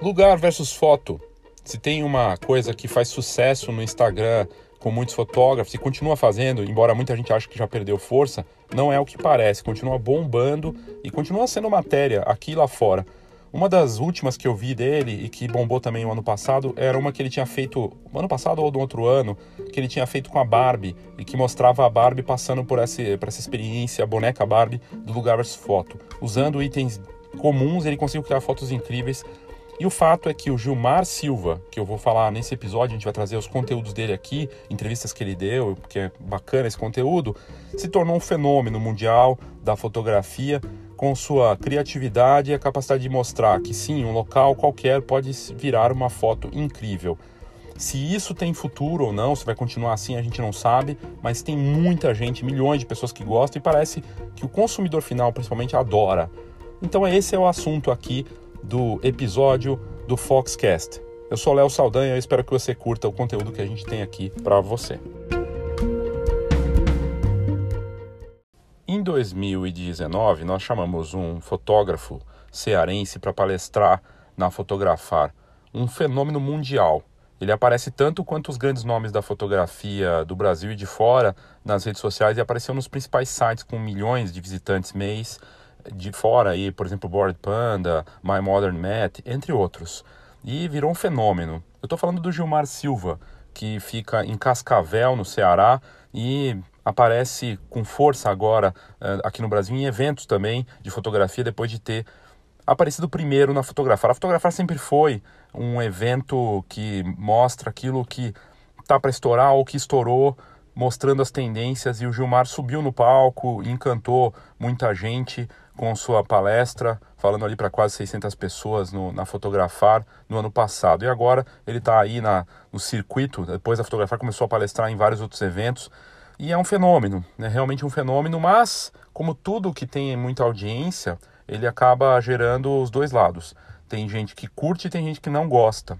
Lugar versus foto. Se tem uma coisa que faz sucesso no Instagram com muitos fotógrafos e continua fazendo, embora muita gente ache que já perdeu força, não é o que parece, continua bombando e continua sendo matéria aqui e lá fora. Uma das últimas que eu vi dele e que bombou também o ano passado era uma que ele tinha feito, ano passado ou do outro ano, que ele tinha feito com a Barbie e que mostrava a Barbie passando por por essa experiência, a boneca Barbie do lugar versus foto. Usando itens comuns, ele conseguiu criar fotos incríveis e o fato é que o Gilmar Silva, que eu vou falar nesse episódio, a gente vai trazer os conteúdos dele aqui, entrevistas que ele deu, que é bacana esse conteúdo, se tornou um fenômeno mundial da fotografia com sua criatividade e a capacidade de mostrar que sim, um local qualquer pode virar uma foto incrível. Se isso tem futuro ou não, se vai continuar assim, a gente não sabe, mas tem muita gente, milhões de pessoas que gostam e parece que o consumidor final, principalmente, adora. Então, esse é o assunto aqui do episódio do Foxcast. Eu sou Léo Saldanha e espero que você curta o conteúdo que a gente tem aqui para você. Em 2019, nós chamamos um fotógrafo cearense para palestrar na Fotografar, um fenômeno mundial. Ele aparece tanto quanto os grandes nomes da fotografia do Brasil e de fora nas redes sociais e apareceu nos principais sites com milhões de visitantes mês de fora aí, por exemplo, Bored Panda, My Modern Math, entre outros. E virou um fenômeno. Eu estou falando do Gilmar Silva, que fica em Cascavel, no Ceará, e aparece com força agora uh, aqui no Brasil em eventos também de fotografia, depois de ter aparecido primeiro na Fotografar. A Fotografar sempre foi um evento que mostra aquilo que está para estourar ou que estourou, mostrando as tendências, e o Gilmar subiu no palco, encantou muita gente, com sua palestra, falando ali para quase 600 pessoas no, na Fotografar no ano passado. E agora ele está aí na, no circuito, depois da Fotografar começou a palestrar em vários outros eventos. E é um fenômeno, né? realmente um fenômeno, mas como tudo que tem muita audiência, ele acaba gerando os dois lados. Tem gente que curte e tem gente que não gosta.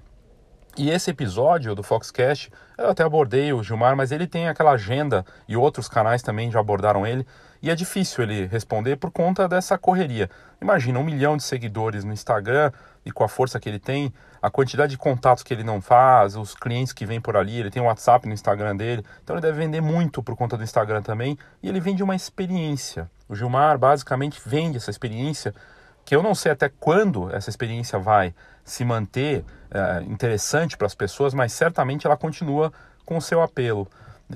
E esse episódio do Foxcast, eu até abordei o Gilmar, mas ele tem aquela agenda e outros canais também já abordaram ele e é difícil ele responder por conta dessa correria. Imagina um milhão de seguidores no Instagram e com a força que ele tem, a quantidade de contatos que ele não faz, os clientes que vêm por ali, ele tem o WhatsApp no Instagram dele, então ele deve vender muito por conta do Instagram também e ele vende uma experiência. O Gilmar basicamente vende essa experiência que eu não sei até quando essa experiência vai se manter é, interessante para as pessoas, mas certamente ela continua com o seu apelo,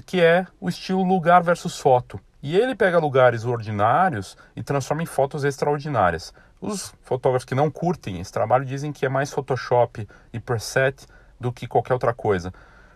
que é o estilo lugar versus foto. E ele pega lugares ordinários e transforma em fotos extraordinárias. Os fotógrafos que não curtem esse trabalho dizem que é mais Photoshop e preset do que qualquer outra coisa.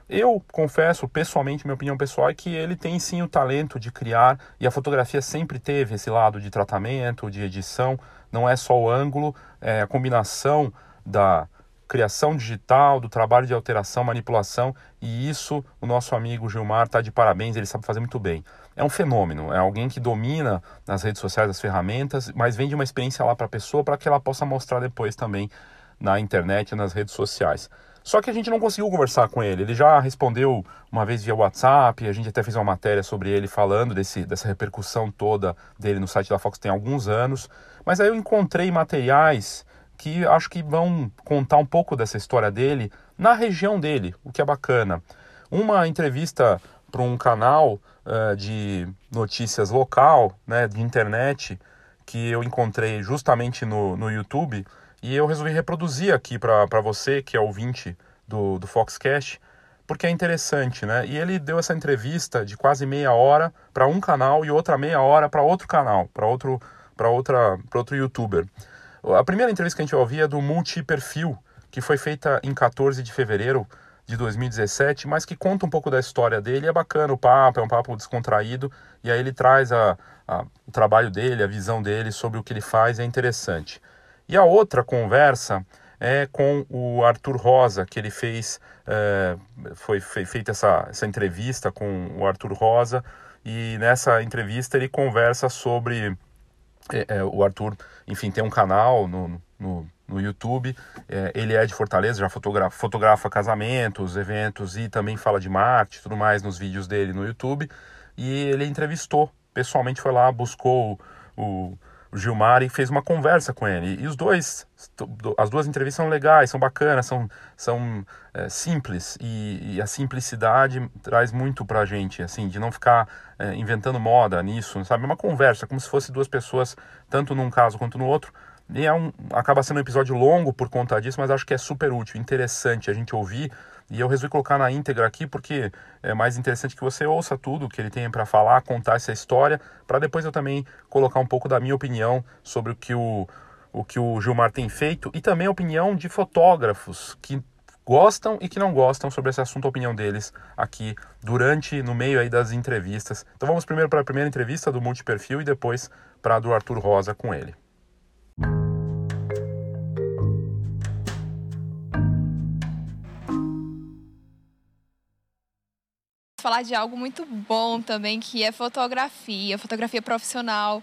Eu confesso, pessoalmente, minha opinião pessoal é que ele tem sim o talento de criar e a fotografia sempre teve esse lado de tratamento, de edição. Não é só o ângulo, é a combinação da criação digital, do trabalho de alteração, manipulação, e isso o nosso amigo Gilmar está de parabéns, ele sabe fazer muito bem. É um fenômeno, é alguém que domina nas redes sociais as ferramentas, mas vende uma experiência lá para a pessoa para que ela possa mostrar depois também na internet nas redes sociais. Só que a gente não conseguiu conversar com ele. Ele já respondeu uma vez via WhatsApp, a gente até fez uma matéria sobre ele falando desse, dessa repercussão toda dele no site da Fox tem alguns anos. Mas aí eu encontrei materiais que acho que vão contar um pouco dessa história dele na região dele, o que é bacana. Uma entrevista para um canal uh, de notícias local, né, de internet, que eu encontrei justamente no, no YouTube, e eu resolvi reproduzir aqui para você, que é ouvinte do, do Foxcast, porque é interessante, né? E ele deu essa entrevista de quase meia hora para um canal e outra meia hora para outro canal, para outro, para outra, outro YouTuber. A primeira entrevista que a gente vai ouvir é do Multiperfil, que foi feita em 14 de fevereiro de 2017, mas que conta um pouco da história dele. É bacana o papo, é um papo descontraído, e aí ele traz a, a, o trabalho dele, a visão dele sobre o que ele faz, é interessante. E a outra conversa é com o Arthur Rosa, que ele fez, é, foi, foi feita essa, essa entrevista com o Arthur Rosa, e nessa entrevista ele conversa sobre é, é, o Arthur, enfim, tem um canal no, no, no YouTube. É, ele é de Fortaleza, já fotografa, fotografa casamentos, eventos e também fala de marketing tudo mais nos vídeos dele no YouTube. E ele entrevistou, pessoalmente foi lá, buscou o, o Gilmar e fez uma conversa com ele. E os dois, as duas entrevistas são legais, são bacanas, são, são é, simples. E, e, a simplicidade traz muito pra gente, assim, de não ficar é, inventando moda nisso, sabe? É uma conversa, como se fosse duas pessoas, tanto num caso quanto no outro. E é um, acaba sendo um episódio longo por conta disso, mas acho que é super útil, interessante a gente ouvir e eu resolvi colocar na íntegra aqui porque é mais interessante que você ouça tudo que ele tem para falar, contar essa história, para depois eu também colocar um pouco da minha opinião sobre o que o, o que o Gilmar tem feito e também a opinião de fotógrafos que gostam e que não gostam sobre esse assunto, a opinião deles aqui durante, no meio aí das entrevistas. Então vamos primeiro para a primeira entrevista do Multiperfil e depois para a do Arthur Rosa com ele. Falar de algo muito bom também, que é fotografia, fotografia profissional.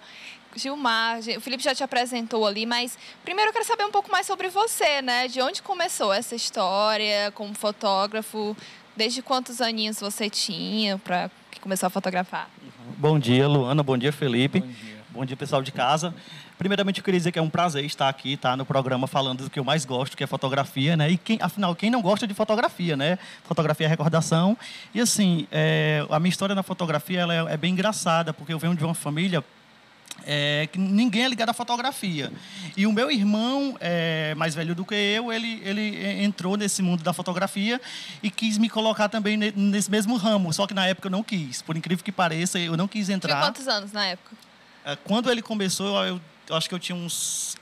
Gilmar, o Felipe já te apresentou ali, mas primeiro eu quero saber um pouco mais sobre você, né? De onde começou essa história como fotógrafo? Desde quantos aninhos você tinha para que começou a fotografar? Bom dia, Luana. Bom dia, Felipe. Bom dia, Bom dia pessoal de casa. Primeiramente, eu queria dizer que é um prazer estar aqui, tá, no programa falando do que eu mais gosto, que é fotografia, né? E quem, afinal, quem não gosta de fotografia, né? Fotografia é recordação. E assim, é, a minha história na fotografia ela é, é bem engraçada, porque eu venho de uma família é, que ninguém é ligado à fotografia. E o meu irmão, é, mais velho do que eu, ele, ele entrou nesse mundo da fotografia e quis me colocar também nesse mesmo ramo. Só que na época eu não quis. Por incrível que pareça, eu não quis entrar. Tinha quantos anos na época? É, quando ele começou, eu eu acho que eu tinha uns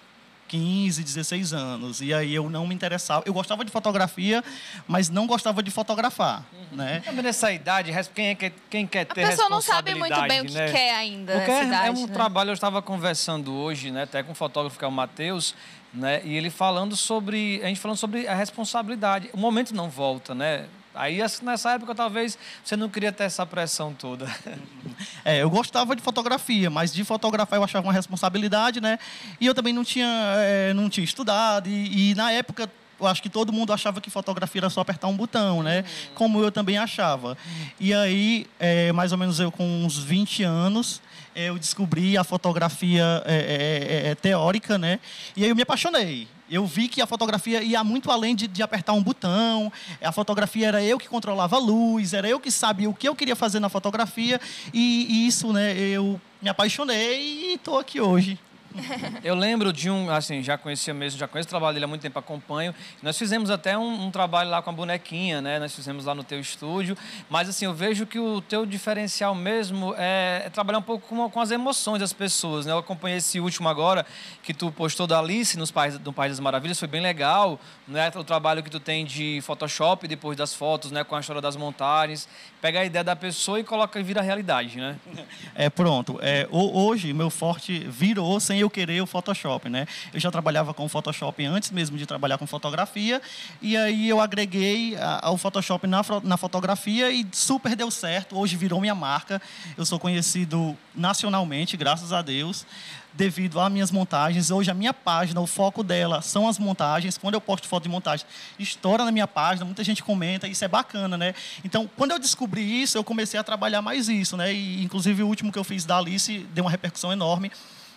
15, 16 anos. E aí eu não me interessava. Eu gostava de fotografia, mas não gostava de fotografar. Uhum. Né? Também nessa idade, quem, é que, quem quer ter A pessoa não sabe muito bem o que né? quer ainda. Porque é, idade, é um né? trabalho, eu estava conversando hoje, né, até com um fotógrafo que é o Matheus, né, e ele falando sobre. A gente falando sobre a responsabilidade. O momento não volta, né? Aí nessa época talvez você não queria ter essa pressão toda. É, eu gostava de fotografia, mas de fotografar eu achava uma responsabilidade, né? E eu também não tinha, é, não tinha estudado e, e, na época eu acho que todo mundo achava que fotografia era só apertar um botão, né? Uhum. Como eu também achava. E aí, é, mais ou menos eu com uns 20 anos, eu descobri a fotografia é, é, é, é, teórica, né? E aí eu me apaixonei. Eu vi que a fotografia ia muito além de, de, apertar um botão. A fotografia era eu que controlava a luz, era eu que sabia o que eu queria fazer na fotografia. E, e isso, né? Eu me apaixonei e estou aqui hoje. Eu lembro de um, assim, já conhecia mesmo, já conheço o trabalho dele há muito tempo, acompanho. Nós fizemos até um, um, trabalho lá com a bonequinha, né? Nós fizemos lá no teu estúdio. Mas, assim, eu vejo que o teu diferencial mesmo é, é trabalhar um pouco com, com, as emoções das pessoas, né? Eu acompanhei esse último agora, que tu postou da Alice nos Pais, no País das Maravilhas, foi bem legal, né? O trabalho que tu tem de Photoshop depois das fotos, né? Com a história das montagens. Pega a ideia da pessoa e coloca e vira realidade, né? É, pronto. É, hoje, meu forte virou sem eu querer o Photoshop, né? Eu já trabalhava com Photoshop antes mesmo de trabalhar com fotografia, e aí eu agreguei o Photoshop na, na fotografia e super deu certo. Hoje virou minha marca. Eu sou conhecido nacionalmente, graças a Deus devido às minhas montagens. Hoje a minha página, o foco dela são as montagens. Quando eu posto foto de montagem, estoura na minha página, muita gente comenta, isso é bacana, né? Então, quando eu descobri isso, eu comecei a trabalhar mais isso, né? E inclusive o último que eu fiz da Alice deu uma repercussão enorme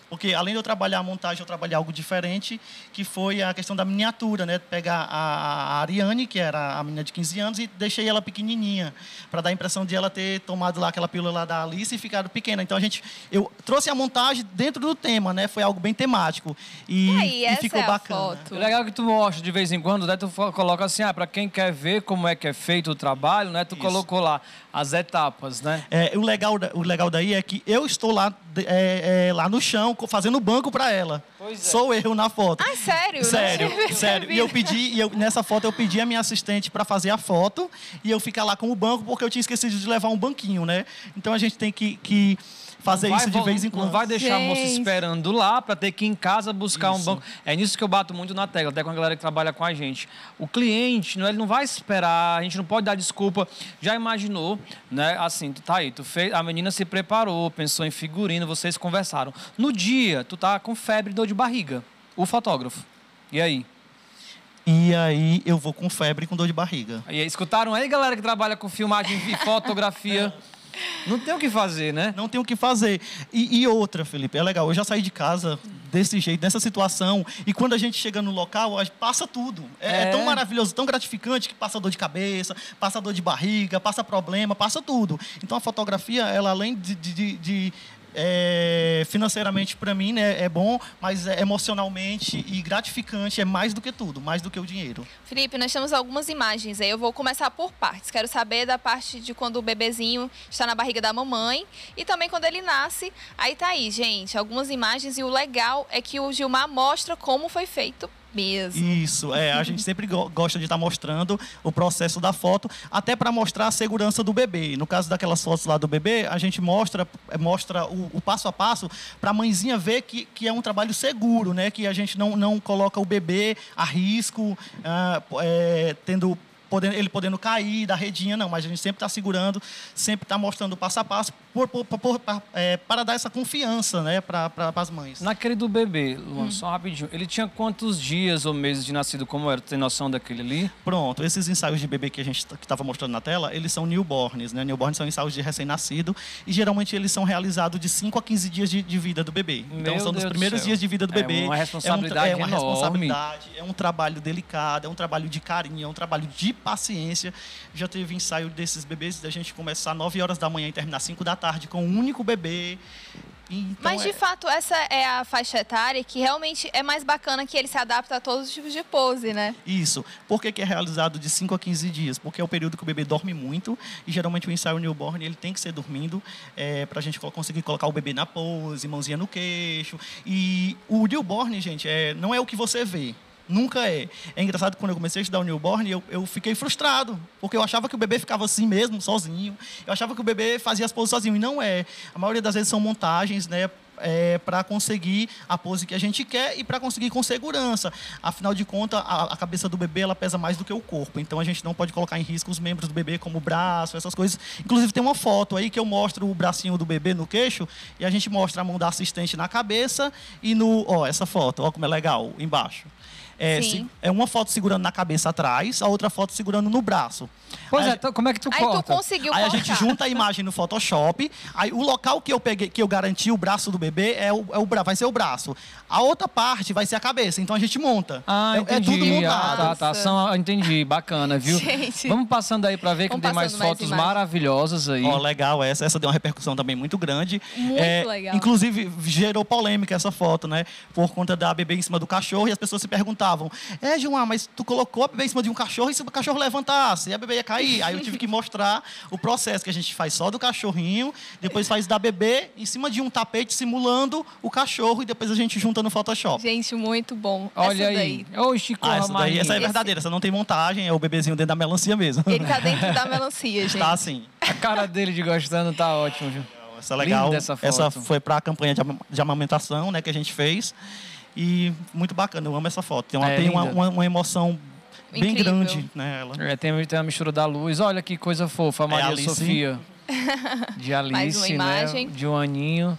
porque além de eu trabalhar a montagem, eu trabalhei algo diferente, que foi a questão da miniatura, né? Pegar a, Ariane, que era a menina de 15 anos, e deixei ela pequenininha, para dar a impressão de ela ter tomado lá aquela pílula lá da Alice e ficado pequena. Então a gente, eu trouxe a montagem dentro do tema, né? Foi algo bem temático e, e, e ficou é bacana. O legal é que tu mostra de vez em quando, né? Tu coloca assim, ah, para quem quer ver como é que é feito o trabalho, né? Tu Isso. colocou lá as etapas, né? É, o legal, o legal daí é que eu estou lá, é, é, lá no chão fazendo banco para ela. É. Sou eu na foto. Ah, sério? Sério, sério. E eu pedi, e eu, nessa foto eu pedi a minha assistente para fazer a foto e eu ficar lá com o banco porque eu tinha esquecido de levar um banquinho, né? Então a gente tem que, que fazer isso de vez em quando. Não vai deixar Gente. a moça esperando lá para ter que ir em casa buscar isso. um banco. É nisso que eu bato muito na tecla, até com a galera que trabalha com a gente. O cliente, ele não vai esperar, a gente não pode dar desculpa. Já imaginou, né? Assim, tu tá aí, tu fez, a menina se preparou, pensou em figurino, vocês conversaram. No dia, tu tá com febre e dor de barriga. O fotógrafo. E aí? E aí eu vou com febre e com dor de barriga. E escutaram aí, galera que trabalha com filmagem e fotografia? Não tem o que fazer, né? Não tem o que fazer. E, e, outra, Felipe, é legal. Eu já saí de casa desse jeito, nessa situação. E quando a gente chega no local, passa tudo. É, é. é tão maravilhoso, tão gratificante que passa dor de cabeça, passa dor de barriga, passa problema, passa tudo. Então a fotografia, ela além de, de, de é, financeiramente para mim né, é bom, mas é, emocionalmente e gratificante é mais do que tudo, mais do que o dinheiro. Felipe, nós temos algumas imagens aí, eu vou começar por partes. Quero saber da parte de quando o bebezinho está na barriga da mamãe e também quando ele nasce. Aí tá aí, gente, algumas imagens e o legal é que o Gilmar mostra como foi feito mesmo. Isso, é. A gente sempre gosta de estar tá mostrando o processo da foto, até para mostrar a segurança do bebê. No caso daquelas fotos lá do bebê, a gente mostra, mostra o, o passo a passo para a mãezinha ver que, que é um trabalho seguro, né? Que a gente não, não coloca o bebê a risco, ah, é, tendo podendo, ele podendo cair da redinha, não, mas a gente sempre está segurando, sempre está mostrando passo a passo por, por, por, é, para dar essa confiança né, para as mães. Naquele do bebê, Luan, hum. só rapidinho, ele tinha quantos dias ou meses de nascido, como era? Tem noção daquele ali? Pronto, esses ensaios de bebê que a gente estava mostrando na tela, eles são newborns, né? Newborns são ensaios de recém-nascido e geralmente eles são realizados de 5 a 15 dias de, de vida do bebê. Então Meu são Deus dos primeiros dias de vida do bebê. É uma responsabilidade é, um, é uma enorme. responsabilidade, é um trabalho delicado, é um trabalho de carinho, é um trabalho de paciência. Já teve ensaio desses bebês da gente começar 9 horas da manhã e terminar 5 da tarde com um único bebê. Então Mas de é... fato, essa é a faixa etária que realmente é mais bacana que ele se adapta a todos os tipos de pose, né? Isso. Por que, que é realizado de 5 a 15 dias? Porque é o período que o bebê dorme muito e geralmente o ensaio newborn ele tem que ser dormindo é, para a gente conseguir colocar o bebê na pose, mãozinha no queixo. E o newborn, gente, é, não é o que você vê. Nunca é. É engraçado quando eu comecei a estudar o newborn, eu, eu fiquei frustrado, porque eu achava que o bebê ficava assim mesmo, sozinho. Eu achava que o bebê fazia as poses sozinho, e não é. A maioria das vezes são montagens, né? É, para conseguir a pose que a gente quer e para conseguir com segurança. Afinal de contas, a, a, cabeça do bebê ela pesa mais do que o corpo, então a gente não pode colocar em risco os membros do bebê, como o braço, essas coisas. Inclusive, tem uma foto aí que eu mostro o bracinho do bebê no queixo e a gente mostra a mão da assistente na cabeça e no. Ó, essa foto, ó como é legal, embaixo. É, se, é uma foto segurando na cabeça atrás, a outra foto segurando no braço. Pois aí, é, então, como é que tu aí corta? Tu conseguiu aí cortar. a gente junta a imagem no Photoshop. Aí o local que eu peguei, que eu garanti o braço do bebê é o, é o vai ser o braço. A outra parte vai ser a cabeça. Então a gente monta. Ah, é, entendi. É tudo montado. Ah, tá, tá. São, entendi. Bacana, viu? Gente. Vamos passando aí para ver que tem mais fotos mais maravilhosas aí. Ó, oh, legal essa. Essa deu uma repercussão também muito grande. Muito é, legal. Inclusive gerou polêmica essa foto, né? Por conta da bebê em cima do cachorro e as pessoas se perguntavam: "É, Gilmar, mas tu colocou a bebê em cima de um cachorro e se o cachorro levantasse, e a bebê ia cair?" Aí eu tive que mostrar o processo que a gente faz só do cachorrinho, depois faz da bebê em cima de um tapete simulando o cachorro e depois a gente junta no Photoshop. Gente, muito bom. Olha essa aí. Ô, Chico, ah, essa daí essa é verdadeira, essa não tem montagem, é o bebezinho dentro da melancia mesmo. Ele tá dentro da melancia, gente. Tá sim. A cara dele de gostando tá ótimo, viu? Essa é legal. Essa, essa, foi para a campanha de amamentação, né, que a gente fez. E muito bacana, eu amo essa foto. Tem uma, é tem uma, uma, uma emoção bem Incrível. grande nela. É, tem, tem a mistura da luz. Olha que coisa fofa, a é Maria é Sofia. De Alice, né? De um aninho.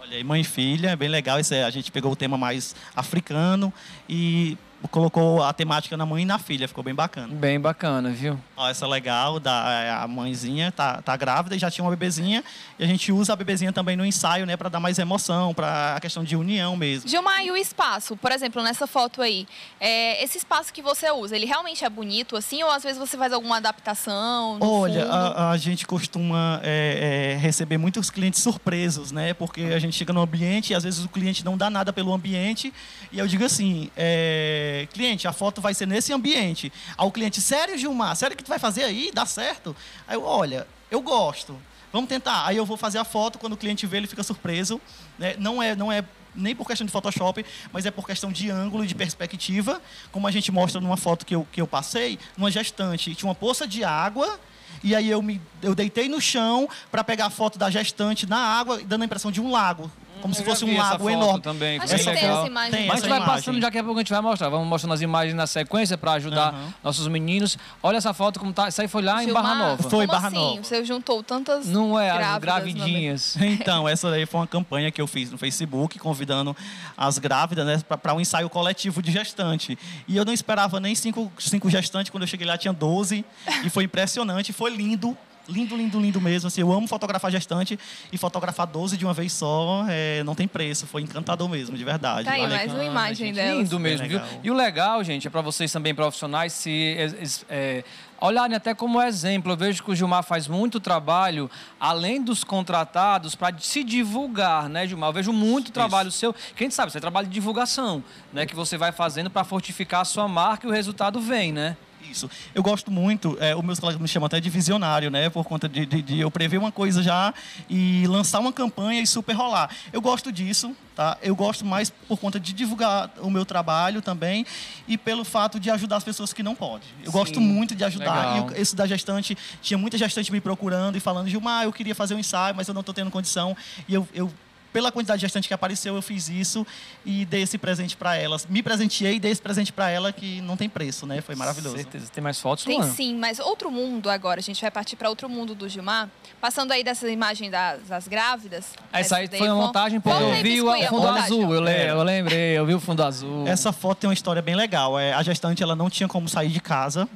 Olha aí, mãe e filha, é bem legal. Esse, é, a gente pegou o tema mais africano e colocou a temática na mãe e na filha, ficou bem bacana. Bem bacana, viu? Ó, essa é legal, da, a mãezinha tá, tá grávida e já tinha uma bebezinha, e a gente usa a bebezinha também no ensaio, né, para dar mais emoção, para a questão de união mesmo. Gilmar, e o espaço? Por exemplo, nessa foto aí, é, esse espaço que você usa, ele realmente é bonito assim, ou às vezes você faz alguma adaptação? Olha, a, a, gente costuma é, é, receber muitos clientes surpresos, né, porque a gente chega no ambiente e às vezes o cliente não dá nada pelo ambiente, e eu digo assim, é cliente, a foto vai ser nesse ambiente. Aí o cliente, sério, Gilmar? Sério que tu vai fazer aí? Dá certo? Aí eu, olha, eu gosto. Vamos tentar. Aí eu vou fazer a foto, quando o cliente vê, ele fica surpreso. Né? Não é, não é nem por questão de Photoshop, mas é por questão de ângulo e de perspectiva. Como a gente mostra numa foto que eu, que eu passei, numa gestante, tinha uma poça de água e aí eu me eu deitei no chão para pegar a foto da gestante na água, dando a impressão de um lago como se fosse um lago enorme. Também, Acho que tem essa imagem. Tem Mas a gente vai passando, já que a pouco a gente vai mostrar. Vamos mostrando as imagens na sequência para ajudar uhum. nossos meninos. Olha essa foto como tá. Isso aí foi lá Gilmar, em Barra Nova. Foi em Barra assim? Nova. Você juntou tantas Não é, as gravidinhas. Então, essa daí foi uma campanha que eu fiz no Facebook, convidando as grávidas né, para um ensaio coletivo de gestante. E eu não esperava nem cinco, cinco gestantes. Quando eu cheguei lá, tinha 12. E foi impressionante, foi lindo Lindo, lindo, lindo mesmo. Assim, eu amo fotografar gestante e fotografar 12 de uma vez só é, não tem preço. Foi encantador mesmo, de verdade. Tá aí, Olha mais uma imagem gente, dela. Lindo mesmo, viu? legal. E o legal, gente, é para vocês também profissionais se é, é, olharem até como exemplo. Eu vejo que o Gilmar faz muito trabalho, além dos contratados, para se divulgar, né, Gilmar? Eu vejo muito trabalho seu. Quem sabe, você é trabalho de divulgação, né? Que você vai fazendo para fortificar a sua marca e o resultado vem, né? Isso. Eu gosto muito, é, os meus colegas me chamam até de visionário, né? Por conta de, de, de eu prever uma coisa já e lançar uma campanha e super rolar. Eu gosto disso, tá? Eu gosto mais por conta de divulgar o meu trabalho também e pelo fato de ajudar as pessoas que não podem. Eu Sim, gosto muito de ajudar. legal. E esse da gestante, tinha muita gestante me procurando e falando, Gilmar, eu queria fazer um ensaio, mas eu não estou tendo condição. E eu, eu pela quantidade de gestante que apareceu, eu fiz isso e dei esse presente para elas. Me presenteei e dei esse presente para ela que não tem preço, né? Foi maravilhoso. Certeza. Tem mais fotos, Tem Luan? sim, mas outro mundo agora. A gente vai partir para outro mundo do Gilmar. Passando aí dessa imagem das, das grávidas. Essa aí daí foi uma montagem porque eu aí, vi o fundo azul. Eu, le- É. eu lembrei, eu vi o fundo azul. Essa foto tem uma história bem legal. É, a gestante ela não tinha como sair de casa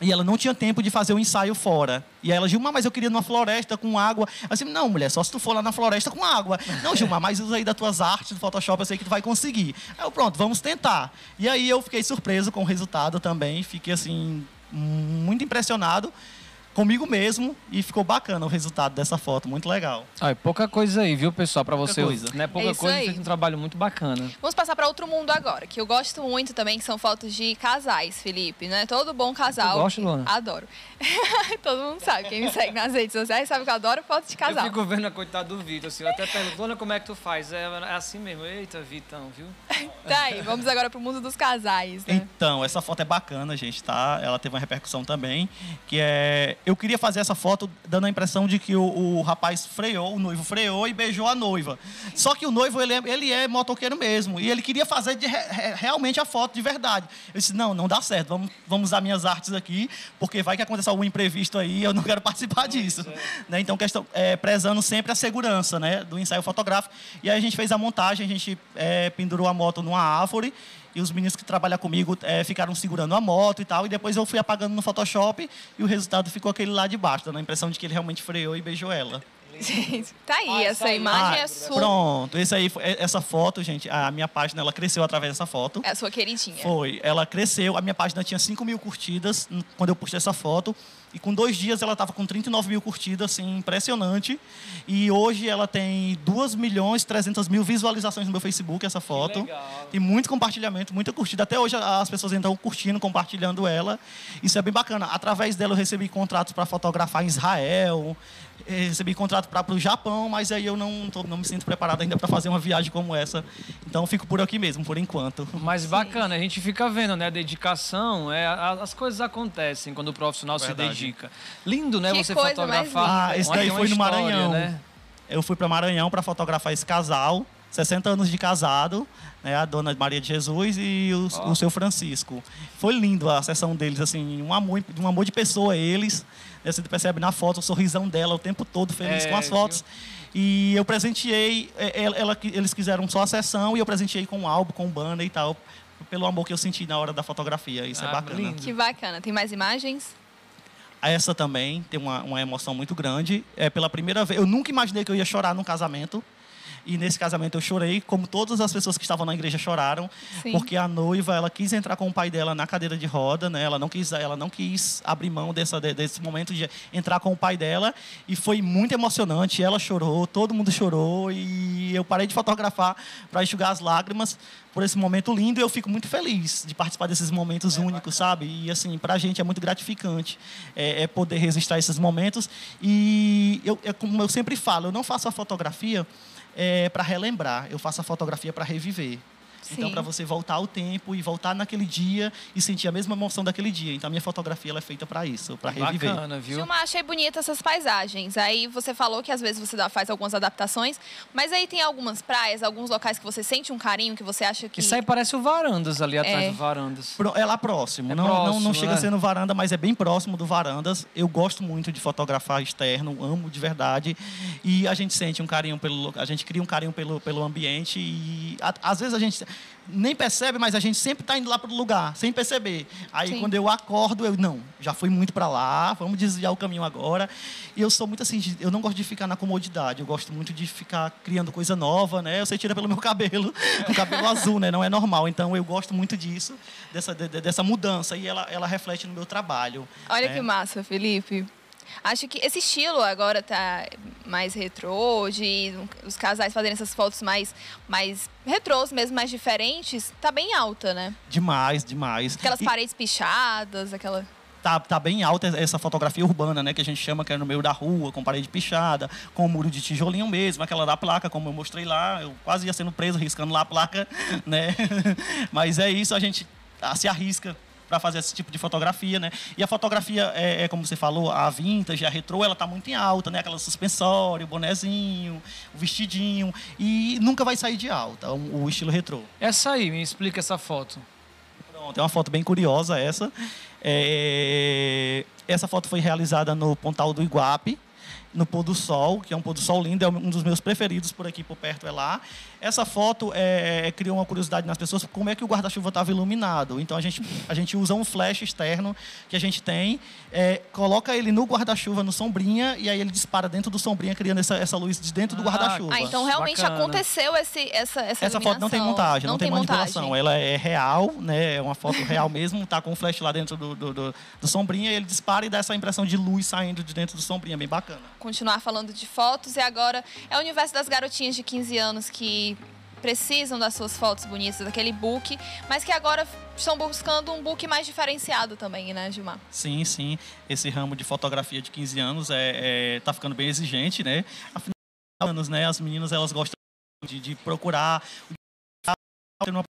e ela não tinha tempo de fazer o ensaio fora. E aí ela, Gilmar, mas eu queria numa floresta com água. Assim, não, mulher, só se tu for lá na floresta com água. Não, Gilmar, mas usa aí das tuas artes do Photoshop, eu sei que tu vai conseguir. Aí eu, pronto, vamos tentar. E aí eu fiquei surpreso com o resultado também. Fiquei, assim, muito impressionado comigo mesmo e ficou bacana o resultado dessa foto, muito legal. Ah, é pouca coisa aí, viu, pessoal? Pra você. coisa. Né? Pouca É coisa, aí. fez um trabalho muito bacana. Vamos passar para outro mundo agora, que eu gosto muito também, que são fotos de casais, Felipe, né? Todo bom casal. Tu gosta, Luana? Adoro. Todo mundo sabe, quem me segue nas redes sociais sabe que eu adoro fotos de casal. Eu fico vendo a coitada do Vitor, assim, eu até pergunto, Dona, como é que tu faz? É, é assim mesmo. Eita, Vitão, viu? Tá aí, vamos agora pro mundo dos casais, né? Então, essa foto é bacana, gente, tá? Ela teve uma repercussão também, que é... Eu queria fazer essa foto dando a impressão de que o, o rapaz freou, o noivo freou e beijou a noiva. Só que o noivo, ele é, ele é motoqueiro mesmo, e ele queria fazer de re- re- realmente a foto de verdade. Eu disse, não, não dá certo, vamos, vamos usar minhas artes aqui, porque vai que aconteça algum imprevisto aí, eu não quero participar disso. Né? Então, questão, é, prezando sempre a segurança né, do ensaio fotográfico. E aí a gente fez a montagem, a gente é, pendurou a moto numa árvore, e os meninos que trabalham comigo é, ficaram segurando a moto e tal. E depois eu fui apagando no Photoshop e o resultado ficou aquele lá de baixo, dando a impressão de que ele realmente freou e beijou ela. Gente, tá aí, Ah, essa saiu. imagem Ah, é sua. Pronto, esse aí, foi- é- essa foto, gente, a minha página ela cresceu através dessa foto. É a sua queridinha. Foi, ela cresceu, a minha página tinha 5 mil curtidas quando eu postei essa foto. E com dois dias ela estava com 39 mil curtidas, assim, impressionante. E hoje ela tem 2 milhões e 300 mil visualizações no meu Facebook, essa foto. Tem muito compartilhamento, muita curtida. Até hoje as pessoas estão curtindo, compartilhando ela. Isso é bem bacana. Através dela eu recebi contratos para fotografar em Israel, recebi contrato para o Japão, mas aí eu não, tô- não me sinto preparado ainda para fazer uma viagem como essa. Então eu fico por aqui mesmo, por enquanto. Mas bacana, a gente fica vendo, né? A dedicação, é, as coisas acontecem quando o profissional se Verdade. dedica. Lindo, né? Que você fotografar. Ah, esse daí foi no história, Maranhão. Né? Eu fui para Maranhão para fotografar esse casal, 60 anos de casado, né, a dona Maria de Jesus e o, Ó. o seu Francisco. Foi lindo a sessão deles, assim, um amor, um amor de pessoa eles. Você percebe na foto o sorrisão dela o tempo todo, feliz É, com as fotos. E eu presenteei, é, ela- ela- eles quiseram só a sessão e eu presenteei com um álbum, com um banner e tal, pelo amor que eu senti na hora da fotografia. Isso é Ah, bacana. lindo. Que bacana. Tem mais imagens? Essa também tem uma, uma emoção muito grande. É pela primeira vez. Eu nunca imaginei que eu ia chorar num casamento. E nesse casamento eu chorei, como todas as pessoas que estavam na igreja choraram, Sim. porque a noiva ela quis entrar com o pai dela na cadeira de roda, né? Ela não quis, ela não quis abrir mão dessa, de- desse momento de entrar com o pai dela e foi muito emocionante. Ela chorou, todo mundo chorou e eu parei de fotografar para enxugar as lágrimas por esse momento lindo e eu fico muito feliz de participar desses momentos únicos, sabe? E assim, para a gente é muito gratificante é, é poder registrar esses momentos. E eu, é como eu sempre falo, eu não faço a fotografia é, para relembrar, eu faço a fotografia para reviver. Então, Sim. para você voltar ao tempo e voltar naquele dia e sentir a mesma emoção daquele dia. Então, a minha fotografia ela é feita para isso, para reviver. Bacana, viu? Gilmar, achei bonita essas paisagens. Aí você falou que às vezes você dá- faz algumas adaptações, mas aí tem algumas praias, alguns locais que você sente um carinho, que você acha que. Isso aí parece o Varandas ali atrás É. do Varandas. Pro- É lá próximo. É não, não, próximo, não chega a né? ser no varanda, mas é bem próximo do varandas. Eu gosto muito de fotografar externo, amo de verdade. E a gente sente um carinho pelo. A gente cria um carinho pelo, pelo ambiente. E a- às vezes a gente. Nem percebe, mas a gente sempre está indo lá para o lugar, sem perceber. Aí Sim. quando eu acordo, eu não, já fui muito para lá, vamos desviar o caminho agora. E eu sou muito assim, eu não gosto de ficar na comodidade, eu gosto muito de ficar criando coisa nova, né? Você tira pelo meu cabelo, o cabelo azul, né? Não é normal. Então eu gosto muito disso, dessa, de- de- dessa mudança e ela, ela reflete no meu trabalho. Olha né? que massa, Felipe. Acho que esse estilo agora tá mais retrô, de os casais fazerem essas fotos mais, mais retrôs mesmo, mais diferentes, tá bem alta, né? Demais, demais. Aquelas E- paredes pichadas, aquela. tá, tá bem alta essa fotografia urbana, né? Que a gente chama que é no meio da rua, com parede pichada, com muro de tijolinho mesmo, aquela da placa, como eu mostrei lá. Eu quase ia sendo preso riscando lá a placa, né? Mas é isso, a gente ah, se arrisca para fazer esse tipo de fotografia, né? E a fotografia, é, é como você falou, a vintage, a retrô, ela tá muito em alta, né? Aquela suspensório, o bonezinho, o vestidinho. E nunca vai sair de alta o, o estilo retrô. Essa aí, me explica essa foto. Pronto, é uma foto bem curiosa essa. É, Essa foto foi realizada no Pontal do Iguape, no pôr do sol, que é um pôr do sol lindo, é um dos meus preferidos por aqui, por perto, é lá. Essa foto é, criou uma curiosidade nas pessoas, como é que o guarda-chuva estava iluminado. Então, a gente, a gente usa um flash externo que a gente tem, é, coloca ele no guarda-chuva, no sombrinha, e aí ele dispara dentro do sombrinha, criando essa, essa luz de dentro do Ah, guarda-chuva. Ah, então realmente Bacana. aconteceu esse, essa, essa Essa foto não tem montagem, não, tem, manipulação. montagem. Ela é real, né? É uma foto real mesmo, tá com o flash lá dentro do, do, do, do sombrinha, e ele dispara e dá essa impressão de luz saindo de dentro do sombrinha, bem bacana. Continuar falando de fotos e agora é o universo das garotinhas de 15 anos que precisam das suas fotos bonitas, daquele book, mas que agora estão buscando um book mais diferenciado também, né, Gilmar? Sim, sim. Esse ramo de fotografia de 15 anos é, é, tá ficando bem exigente, né? Afinal, anos, né? As meninas elas gostam de, de procurar ter uma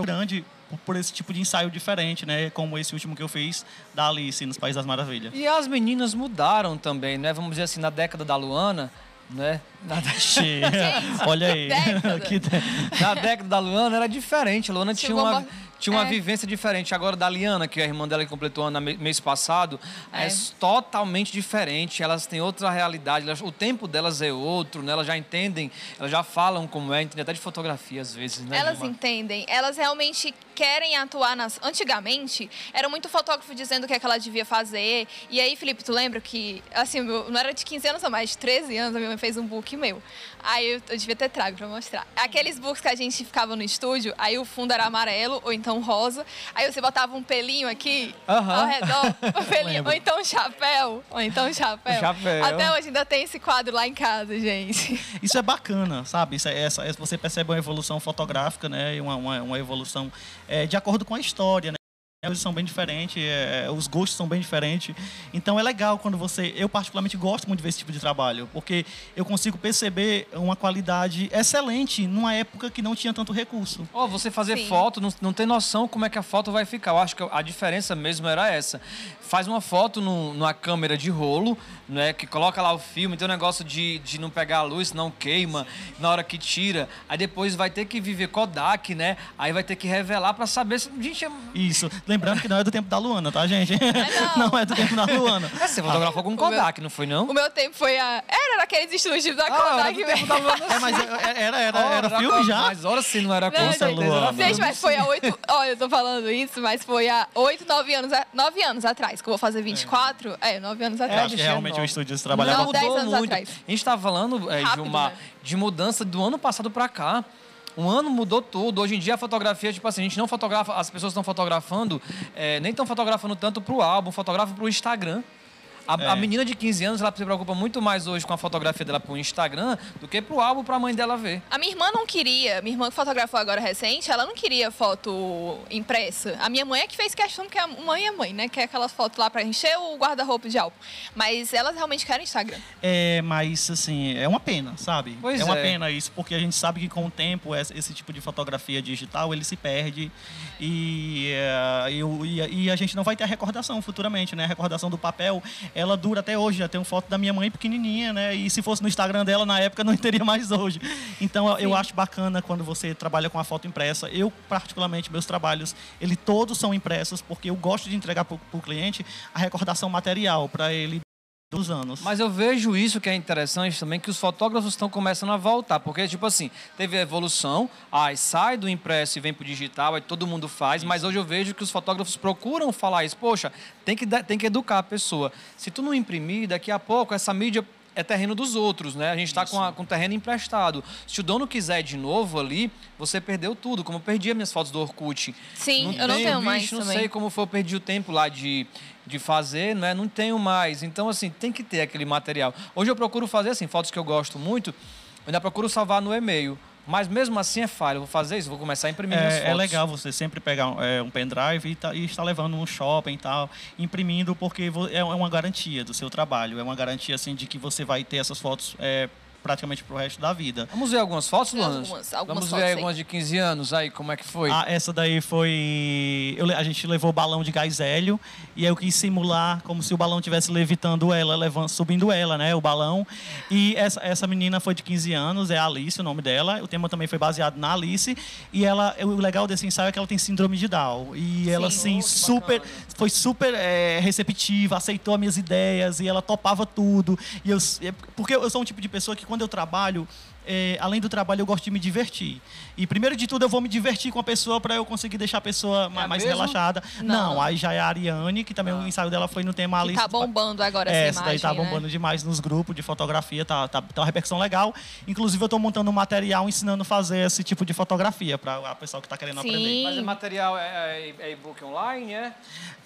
grande por- por esse tipo de ensaio diferente, né? Como esse último que eu fiz da Alice nos Países das Maravilhas. E as meninas mudaram também, né? Vamos dizer assim, na década da Luana, né? Na, Che- Olha aí. década. Que na década da Luana era diferente. A Luana tinha uma, tinha uma é. vivência diferente. Agora, da Liana, que é a irmã dela que completou ano mês passado, é, É. totalmente diferente. Elas têm outra realidade. elas- o tempo delas é outro, né? Elas já entendem, elas já falam como é, entendem até de fotografia às vezes, né? Elas Gilmar? entendem, elas realmente querem atuar nas. Antigamente, era muito fotógrafo dizendo o que, é que ela devia fazer. E aí, Felipe, tu lembra que, assim, não era de 15 anos, mas de 13 anos, a minha mãe fez um book meu. Aí eu, eu devia ter trago pra mostrar. Aqueles books que a gente ficava no estúdio, aí o fundo era amarelo ou então rosa. Aí você botava um pelinho aqui ao redor, um pelinho, ou então um chapéu, ou então um chapéu. Chapéu. Até hoje ainda tem esse quadro lá em casa, gente. Isso é bacana, sabe? Isso é, você percebe uma evolução fotográfica, né? E uma, uma, uma evolução é, de acordo com a história, né? As coisas são bem diferentes, é, os gostos são bem diferentes. Então é legal quando você. Eu, particularmente, gosto muito de ver esse tipo de trabalho, porque eu consigo perceber uma qualidade excelente numa época que não tinha tanto recurso. Ó, você fazer Sim. foto, não, não tem noção como é que a foto vai ficar. Eu acho que a diferença mesmo era essa. Faz uma foto num- numa câmera de rolo, né? Que coloca lá o filme, tem um negócio de, de não pegar a luz, não queima, na hora que tira. Aí depois vai ter que viver Kodak, né? Aí vai ter que revelar pra saber se. Gente, é... Isso. Lembrando que não é do tempo da Luana, tá, gente? não. Não é do tempo da Luana. É, você fotografou com Kodak, não foi não? O meu tempo foi a. Era naqueles estúdios da Ah, Kodak era do tempo mesmo. da Luana, É, mas era, era, era, Ora, filme já? Mas ora sim, não era com era Luana. Gente, mas foi há oito. Olha, eu tô falando isso, mas foi há oito, nove anos, nove anos atrás, que eu vou fazer 24. É, nove anos atrás. acho que é realmente o estúdio trabalhava Não, dez anos muito. atrás. A gente estava falando, é, Rápido, Gilmar, né? de mudança do ano passado para cá. Um ano mudou tudo. Hoje em dia a fotografia, tipo assim, a gente não fotografa, as pessoas estão fotografando, é, nem estão fotografando tanto para o álbum, fotografa para o Instagram. A, É. a menina de 15 anos, ela se preocupa muito mais hoje com a fotografia dela para o Instagram do que para o álbum para a mãe dela ver. A minha irmã não queria, minha irmã que fotografou agora recente, ela não queria foto impressa. A minha mãe é que fez questão, porque a mãe é mãe, né? Quer aquelas fotos lá pra encher o guarda-roupa de álbum. Mas elas realmente querem Instagram. É, mas assim, é uma pena, sabe? Pois é uma é. pena isso, porque a gente sabe que com o tempo esse, tipo de fotografia digital ele se perde e, é, e, e a- e a gente não vai ter a recordação futuramente, né? A recordação do papel, ela dura até hoje. Já tem uma foto da minha mãe pequenininha, né? E se fosse no Instagram dela na época não teria mais hoje. Então eu Sim. acho bacana quando você trabalha com a foto impressa. Eu particularmente meus trabalhos, eles todos são impressos porque eu gosto de entregar para o cliente a recordação material para ele dos anos. Mas eu vejo isso que é interessante também, que os fotógrafos estão começando a voltar. Porque, tipo assim, teve a evolução, aí sai do impresso e vem pro digital, aí todo mundo faz, mas hoje eu vejo que os fotógrafos procuram falar isso. Poxa, tem que, tem que educar a pessoa. Se tu não imprimir, daqui a pouco essa mídia é terreno dos outros, né? A gente está com, com terreno emprestado. Se o dono quiser de novo ali, você perdeu tudo. Como eu perdi as minhas fotos do Orkut. Sim, não eu não tenho, mais Não também. sei como foi, eu perdi o tempo lá de, de fazer, né? Não tenho mais. Então, assim, tem que ter aquele material. Hoje eu procuro fazer, assim, fotos que eu gosto muito, eu ainda procuro salvar no e-mail. Mas mesmo assim é falha. Vou fazer isso, vou começar a imprimir minhas É, fotos. é legal você sempre pegar é, um pendrive e, tá, e estar levando no shopping e tal, imprimindo, porque vo- é uma garantia do seu trabalho. É uma garantia assim de que você vai ter essas fotos é, praticamente pro resto da vida. Vamos ver algumas fotos, Luana? algumas- algumas Vamos fotos ver aí. algumas de 15 anos aí, como é que foi? Ah, essa daí foi. eu a gente levou o balão de gás hélio e eu quis simular como se o balão estivesse levitando ela, levando, subindo ela, né? O balão. E essa, essa menina foi de 15 anos, é a Alice o nome dela. O tema também foi baseado na Alice. E ela, o legal desse ensaio é que ela tem síndrome de Down. E ela, assim, Oh, que super. bacana. Foi super é, receptiva, aceitou as minhas ideias e ela topava tudo. E eu, é, porque eu sou um tipo de pessoa que quando eu trabalho. é, além do trabalho, eu gosto de me divertir. E primeiro de tudo, eu vou me divertir com a pessoa para eu conseguir deixar a pessoa a mais relaxada. Não. Não. aí já é a Ariane, que também o ensaio dela foi no tema Que Alice. tá bombando agora É, essa essa daí imagem, tá né? bombando demais nos grupos de fotografia, tá, tá, tá uma repercussão legal. Inclusive, eu estou montando um material ensinando a fazer esse tipo de fotografia para a pessoa que está querendo Sim. aprender. Mas o material é, é, é e-book online, é?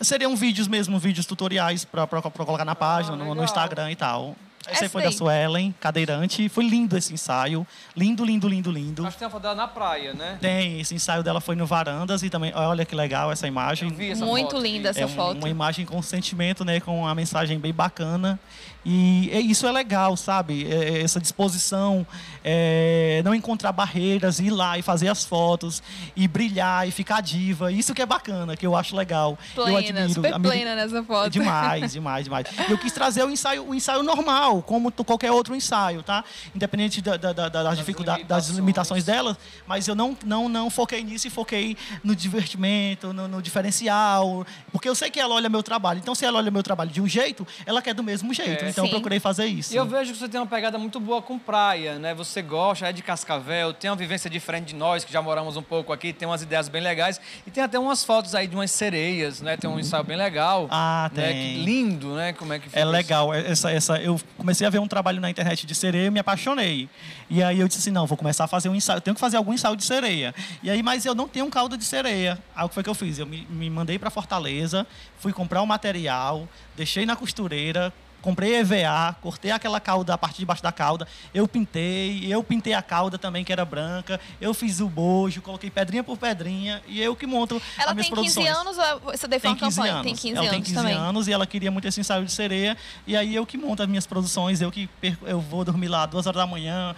Seriam vídeos mesmo, vídeos tutoriais para colocar na página, no, no legal. Instagram e tal. Esse aí Essa foi da. Suelen, cadeirante. Foi lindo esse ensaio. Lindo, lindo, lindo, lindo. Acho que tem uma foto dela na praia, né? Tem, esse ensaio dela foi no Varandas e também, olha que legal essa imagem. Eu vi essa Muito foto, linda essa é foto. uma imagem com sentimento, né, com uma mensagem bem bacana. E é- isso é legal, sabe? É- é essa disposição, é, não encontrar barreiras, ir lá e fazer as fotos, e brilhar, e ficar diva. Isso que é bacana, que eu acho legal. eu Plena, admiro. super plena nessa foto. Demais, demais, demais. Eu quis trazer o ensaio, o ensaio normal, como qualquer outro ensaio, tá? Independente da, da, da- das dificuldades, das limitações. limitações delas, mas eu não, não, não foquei nisso e foquei no divertimento, no, no diferencial, porque eu sei que ela olha meu trabalho. Então, se ela olha meu trabalho de um jeito, ela quer do mesmo jeito. É. então, eu Sim. procurei fazer isso. E eu vejo que você tem uma pegada muito boa com praia, né? Você gosta, é de Cascavel, tem uma vivência diferente de nós, que já moramos um pouco aqui, tem umas ideias bem legais. E tem até umas fotos aí de umas sereias, né? Tem um ensaio bem legal. Ah, né? tem. Que lindo, né? Como é que fica É isso? legal. Essa, essa, eu comecei a ver um trabalho na internet de sereia e me apaixonei. E aí eu disse assim, não, vou começar a fazer um ensaio. Eu tenho que fazer algum ensaio de sereia. E aí, mas eu não tenho um caldo de sereia. Aí o que foi que eu fiz? Eu me, me mandei para Fortaleza, fui comprar o material, deixei na costureira, comprei EVA, cortei aquela cauda, a parte de baixo da cauda, eu pintei, eu pintei a cauda também, que era branca, eu fiz o bojo, coloquei pedrinha por pedrinha, e eu que monto Ela as minhas tem 15 produções anos ou essa daí foi tem uma 15 campanha? anos. Tem 15 ela anos tem 15 também. anos e ela queria muito esse ensaio de sereia. E aí eu que monto as minhas produções, eu que perco- eu vou dormir lá duas horas da manhã,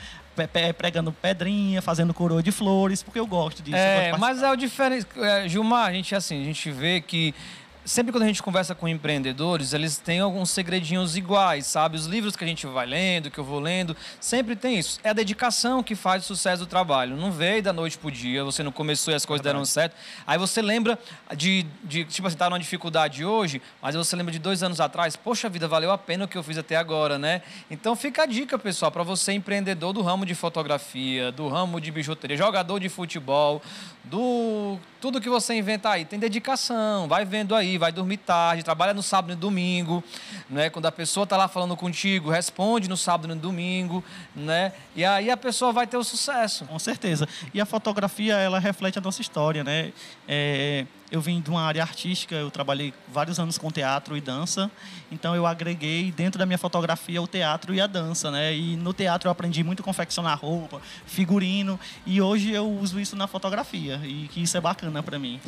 pregando pedrinha, fazendo coroa de flores, porque eu gosto disso. gosto É, de mas é o diferente. é, Gilmar, a gente assim, a gente vê que sempre quando a gente conversa com empreendedores, eles têm alguns segredinhos iguais, sabe? Os livros que a gente vai lendo, que eu vou lendo, sempre tem isso. É a dedicação que faz o sucesso do trabalho. Não veio da noite pro dia, você não começou e as coisas deram certo. Aí você lembra de, de tipo assim, tá numa dificuldade hoje, mas você lembra de dois anos atrás, poxa vida, valeu a pena o que eu fiz até agora, né? Então fica a dica, pessoal, para você empreendedor do ramo de fotografia, do ramo de bijuteria, jogador de futebol, do tudo que você inventar aí, tem dedicação, vai vendo aí, vai dormir tarde, trabalha no sábado e no domingo, né? Quando a pessoa tá lá falando contigo, responde no sábado e no domingo, né? E aí a pessoa vai ter o sucesso. Com certeza. E a fotografia, ela reflete a nossa história, né? É, eu vim de uma área artística, eu trabalhei vários anos com teatro e dança, então eu agreguei dentro da minha fotografia o teatro e a dança, né? E no teatro eu aprendi muito a confeccionar roupa, figurino, e hoje eu uso isso na fotografia, e que isso é bacana para mim.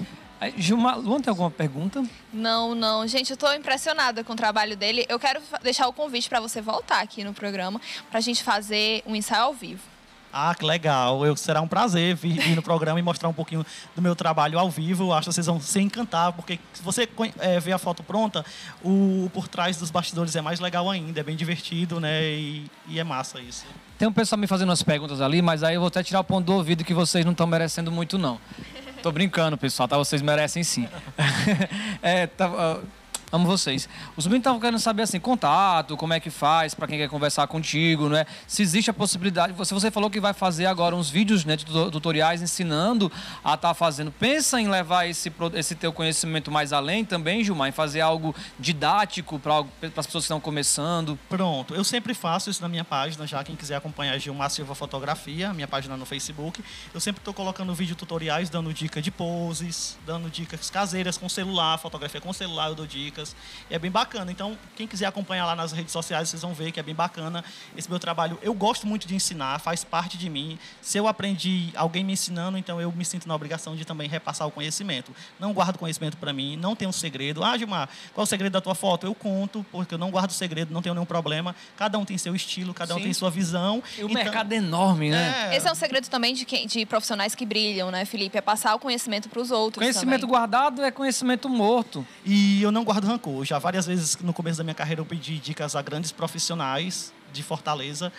Gilmar, Luan, tem alguma pergunta? Não, não. Gente, eu tô impressionada com o trabalho dele. Eu quero deixar o convite para você voltar aqui no programa pra gente fazer um ensaio ao vivo. Ah, que legal. Eu, será um prazer vir, vir no programa e mostrar um pouquinho do meu trabalho ao vivo. Acho que vocês vão se encantar, porque se você vê a foto pronta, o por trás dos bastidores é mais legal ainda, é bem divertido, né? E, e é massa isso. Tem um pessoal me fazendo umas perguntas ali, mas aí eu vou até tirar o ponto do ouvido que vocês não estão merecendo muito, não. Tô brincando, pessoal, tá? Vocês merecem sim. É, tá, Amo vocês. Os meninos estavam querendo saber assim, contato, como é que faz, para quem quer conversar contigo, né? Se existe a possibilidade. Você, você falou que vai fazer agora uns vídeos né, tutoriais ensinando a estar tá fazendo. Pensa em levar esse, esse teu conhecimento mais além também, Gilmar, em fazer algo didático para as pessoas que estão começando? Pronto, eu sempre faço isso na minha página, já quem quiser acompanhar Gilmar Silva Fotografia, minha página no Facebook. Eu sempre estou colocando vídeo tutoriais, dando dica de poses, dando dicas caseiras com celular, fotografia com celular, eu dou dicas dicas. E é bem bacana. Então, quem quiser acompanhar lá nas redes sociais, vocês vão ver que é bem bacana esse meu trabalho. Eu gosto muito de ensinar, faz parte de mim. Se eu aprendi alguém me ensinando, então eu me sinto na obrigação de também repassar o conhecimento. Não guardo conhecimento para mim, não tenho um segredo. Ah, Gilmar, qual é o segredo da tua foto? Eu conto, porque eu não guardo segredo, não tenho nenhum problema. Cada um tem seu estilo, cada um Sim. tem sua visão. E o então, mercado é enorme, né? É... Esse é um segredo também de, quem, de profissionais que brilham, né, Felipe? É passar o conhecimento para os outros. Conhecimento também. guardado é conhecimento morto. E eu não guardo rancor. Já várias vezes no começo da minha carreira eu pedi dicas a grandes profissionais de Fortaleza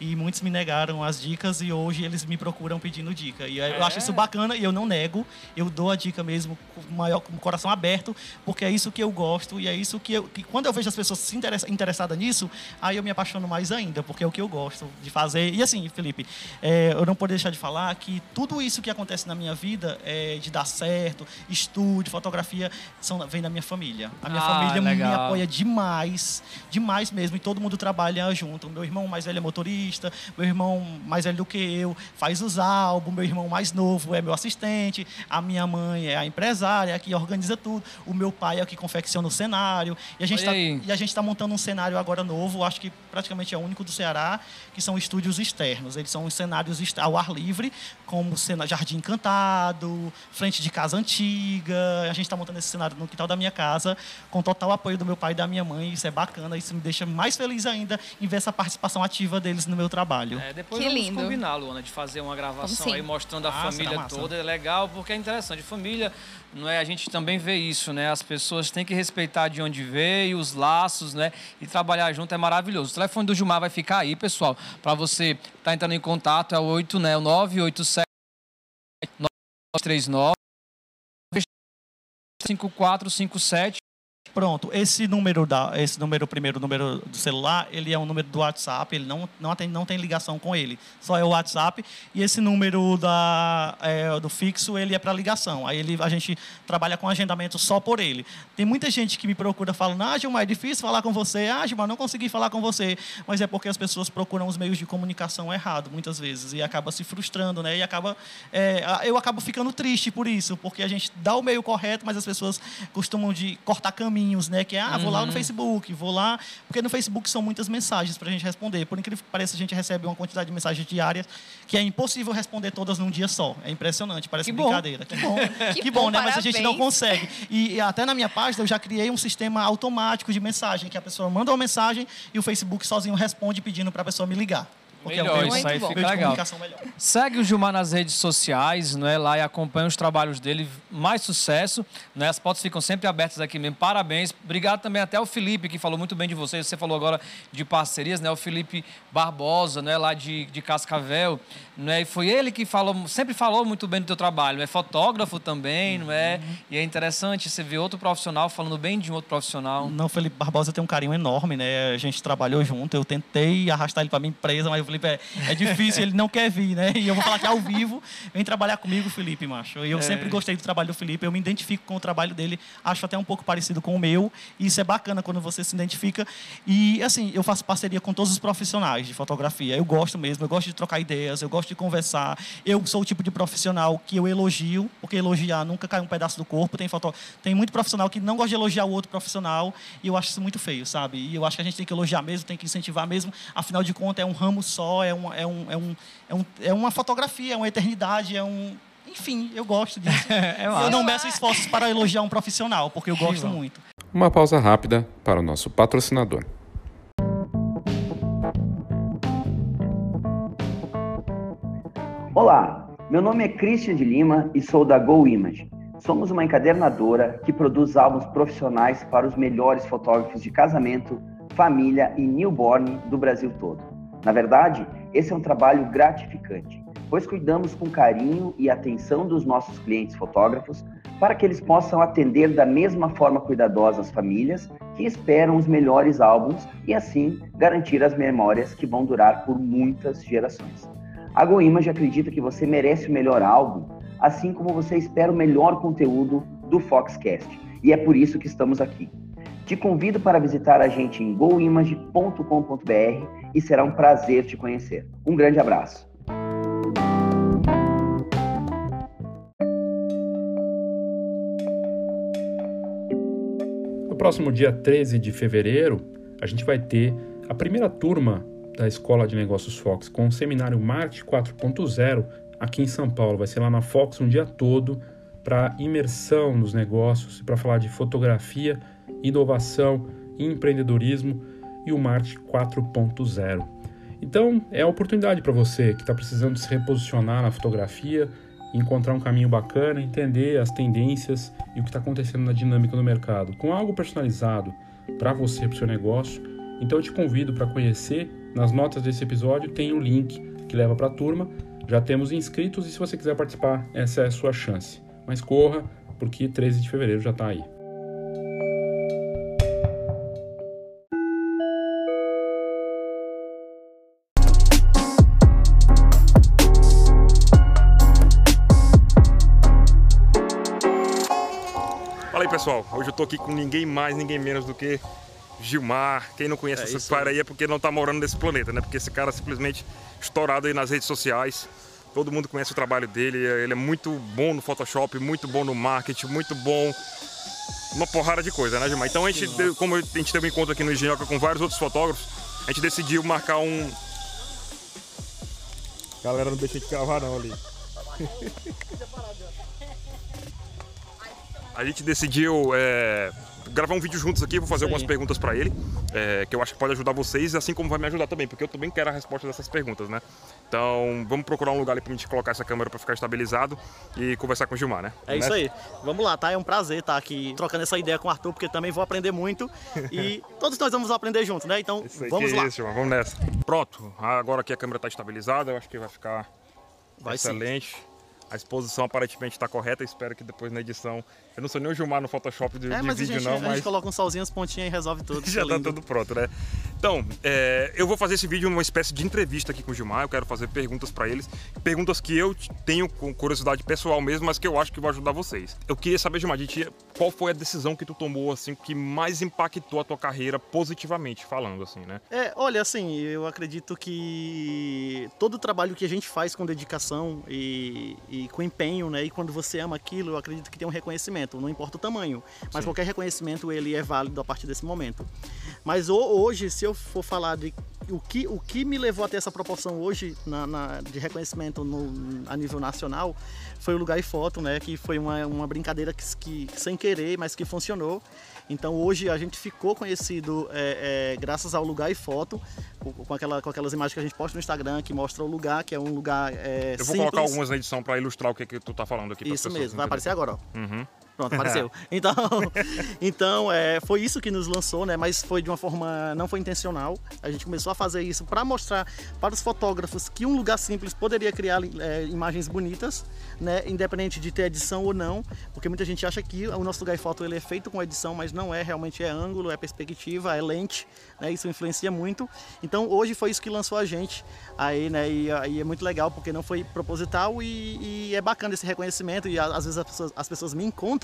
e muitos me negaram as dicas e hoje eles me procuram pedindo dica. E é. eu acho isso bacana e eu não nego, eu dou a dica mesmo com maior com o coração aberto, porque é isso que eu gosto e é isso que eu que quando eu vejo as pessoas se interessa, interessadas nisso, aí eu me apaixono mais ainda, porque é o que eu gosto de fazer. E assim, Felipe, é, eu não poderia deixar de falar que tudo isso que acontece na minha vida é, de dar certo, estúdio, fotografia, são, vem da minha família. A minha ah, família legal. me apoia demais, demais mesmo, e todo mundo trabalha junto. Meu irmão mais velho é motorista meu irmão mais velho do que eu faz os álbuns, meu irmão mais novo é meu assistente, a minha mãe é a empresária que organiza tudo, o meu pai é o que confecciona o cenário. E a gente está tá montando um cenário agora novo, acho que praticamente é o único do Ceará, que são estúdios externos. Eles são os cenários ao ar livre, como Jardim Encantado, frente de casa antiga. A gente está montando esse cenário no quintal da minha casa, com total apoio do meu pai e da minha mãe. Isso é bacana, isso me deixa mais feliz ainda em ver essa participação ativa deles no meu trabalho. É, depois que vamos lindo. combinar, Luana, de fazer uma gravação aí mostrando a massa, família toda. É legal, porque é interessante. Família, não é? A gente também vê isso, né? As pessoas têm que respeitar de onde veio, os laços, né? E trabalhar junto é maravilhoso. O telefone do Gilmar vai ficar aí, pessoal, para você estar tá entrando em contato. É o 8, né? O 987 939 5457 Pronto, esse número da, esse número primeiro número do celular, ele é um número do WhatsApp, ele não não tem, não tem ligação com ele, só é o WhatsApp. E esse número da é, do fixo, ele é para ligação. Aí ele a gente trabalha com agendamento só por ele. Tem muita gente que me procura falando: "Ah, Gilmar, é difícil falar com você. Ah, Gilmar, não consegui falar com você". Mas é porque as pessoas procuram os meios de comunicação errado muitas vezes e acaba se frustrando, né? E acaba é, eu acabo ficando triste por isso, porque a gente dá o meio correto, mas as pessoas costumam de cortar caminho caminhos, né? Que é, ah, vou lá no uhum. Facebook, vou lá. Porque no Facebook são muitas mensagens para a gente responder. Por incrível que pareça, a gente recebe uma quantidade de mensagens diárias que é impossível responder todas num dia só. É impressionante, parece que brincadeira. Que bom. que, que bom, bom, né? Mas a gente não consegue. E, e até na minha página eu já criei um sistema automático de mensagem, que a pessoa manda uma mensagem e o Facebook sozinho responde pedindo para a pessoa me ligar. Porque melhor, é um isso aí fica legal. Segue o Gilmar nas redes sociais, não é? Lá e acompanha os trabalhos dele. Mais sucesso, né? As portas ficam sempre abertas aqui mesmo. Parabéns. Obrigado também até ao Felipe, que falou muito bem de você. Você falou agora de parcerias, né? O Felipe Barbosa, né? Lá de, de Cascavel, né? E foi ele que falou, sempre falou muito bem do teu trabalho. É fotógrafo também, uhum. não é? Uhum. E é interessante você ver outro profissional falando bem de um outro profissional. Não, o Felipe Barbosa tem um carinho enorme, né? A gente trabalhou junto. Eu tentei arrastar ele para minha empresa, mas Felipe é, é difícil, ele não quer vir, né? E eu vou falar que ao vivo, vem trabalhar comigo, Felipe, macho. E eu é. sempre gostei do trabalho do Felipe, eu me identifico com o trabalho dele, acho até um pouco parecido com o meu. E isso é bacana quando você se identifica. E, assim, eu faço parceria com todos os profissionais de fotografia. Eu gosto mesmo, eu gosto de trocar ideias, eu gosto de conversar. Eu sou o tipo de profissional que eu elogio, porque elogiar nunca cai um pedaço do corpo. Tem, foto... tem muito profissional que não gosta de elogiar o outro profissional, e eu acho isso muito feio, sabe? E eu acho que a gente tem que elogiar mesmo, tem que incentivar mesmo. Afinal de contas, é um ramo só, é um, é, um, é, um, é, um, é uma fotografia, é uma eternidade, é um. Enfim, eu gosto disso. é eu não meço esforços para elogiar um profissional, porque eu gosto muito. Uma pausa rápida para o nosso patrocinador. Olá, meu nome é Christian de Lima e sou da Go Image. Somos uma encadernadora que produz álbuns profissionais para os melhores fotógrafos de casamento, família e newborn do Brasil todo. Na verdade, esse é um trabalho gratificante, pois cuidamos com carinho e atenção dos nossos clientes fotógrafos para que eles possam atender da mesma forma cuidadosa as famílias que esperam os melhores álbuns e assim garantir as memórias que vão durar por muitas gerações. A GoImage acredita que você merece o melhor álbum, assim como você espera o melhor conteúdo do Foxcast, e é por isso que estamos aqui. Te convido para visitar a gente em goimage.com.br e será um prazer te conhecer. Um grande abraço. No próximo dia 13 de fevereiro, a gente vai ter a primeira turma da Escola de Negócios Fox com o seminário Marketing 4.0 aqui em São Paulo. Vai ser lá na Fox um dia todo para imersão nos negócios, para falar de fotografia, inovação, empreendedorismo e o marketing 4.0. Então, é a oportunidade para você que está precisando se reposicionar na fotografia, encontrar um caminho bacana, entender as tendências e o que está acontecendo na dinâmica do mercado, com algo personalizado para você, para o seu negócio. Então, eu te convido para conhecer. Nas notas desse episódio tem o um link que leva para a turma. Já temos inscritos e se você quiser participar, essa é a sua chance. Mas corra, porque 13 de fevereiro já está aí tô aqui com ninguém mais, ninguém menos do que Gilmar. Quem não conhece é esse cara aí é porque não tá morando nesse planeta, né? Porque esse cara é simplesmente estourado aí nas redes sociais. Todo mundo conhece o trabalho dele, ele é muito bom no Photoshop, muito bom no marketing, muito bom uma porrada de coisa, né, Gilmar? Então a gente, como a gente teve um encontro aqui no Engenhoca com vários outros fotógrafos, a gente decidiu marcar um. Galera, não deixa de cavar não ali. A gente decidiu é, gravar um vídeo juntos aqui, vou fazer algumas perguntas para ele, é, que eu acho que pode ajudar vocês, assim como vai me ajudar também, porque eu também quero a resposta dessas perguntas, né? Então, vamos procurar um lugar ali pra gente colocar essa câmera para ficar estabilizado e conversar com o Gilmar, né? É isso aí. Vamos lá, tá? É um prazer estar aqui trocando essa ideia com o Arthur, porque também vou aprender muito e todos nós vamos aprender juntos, né? Então, Isso aí, vamos lá. Isso, Gilmar, vamos nessa. Pronto, agora que a câmera está estabilizada, eu acho que vai ficar Vai sim. excelente. A exposição aparentemente está correta, espero que depois na edição. Eu não sou nem o Gilmar no Photoshop de, É, de mas a vídeo, gente, não, a mas gente coloca um solzinho, as pontinhas e resolve tudo. já tá lindo. tudo pronto, né? Então, é, eu vou fazer esse vídeo uma espécie de entrevista aqui com o Gilmar. Eu quero fazer perguntas para eles, perguntas que eu tenho com curiosidade pessoal mesmo, mas que eu acho que vai ajudar vocês. Eu queria saber, Gilmar, de ti, qual foi a decisão que tu tomou assim que mais impactou a tua carreira positivamente falando, assim, né? É, olha, assim, eu acredito que todo o trabalho que a gente faz com dedicação e, e com empenho, né? E quando você ama aquilo, eu acredito que tem um reconhecimento, não importa o tamanho. Mas Sim. qualquer reconhecimento, ele é válido a partir desse momento. Mas ho- hoje, se eu for falar de o que, o que me levou a ter essa proporção hoje na, na- de reconhecimento no- a nível nacional foi o Lugar e Foto, né? Que foi uma, uma brincadeira que, que sem querer, mas que funcionou. Então hoje a gente ficou conhecido é, é, graças ao Lugar e Foto, com, aquela, com aquelas imagens que a gente posta no Instagram que mostra o lugar, que é um lugar é, Eu vou simples. colocar algumas na edição para ilustrar o que, que tu tá falando aqui. Isso mesmo, vai aparecer agora, ó. Uhum. Pronto, apareceu. Então, então é, foi isso que nos lançou, né? Mas foi de uma forma não foi intencional. A gente começou a fazer isso para mostrar para os fotógrafos que um lugar simples poderia criar é, imagens bonitas, né? Independente de ter edição ou não, porque muita gente acha que o nosso lugar e foto ele é feito com edição, mas não é. Realmente é ângulo, é perspectiva, é lente, né? Isso influencia muito. Então hoje foi isso que lançou a gente aí, né? E aí é muito legal porque não foi proposital e, e é bacana esse reconhecimento e às vezes as pessoas, as pessoas me encontram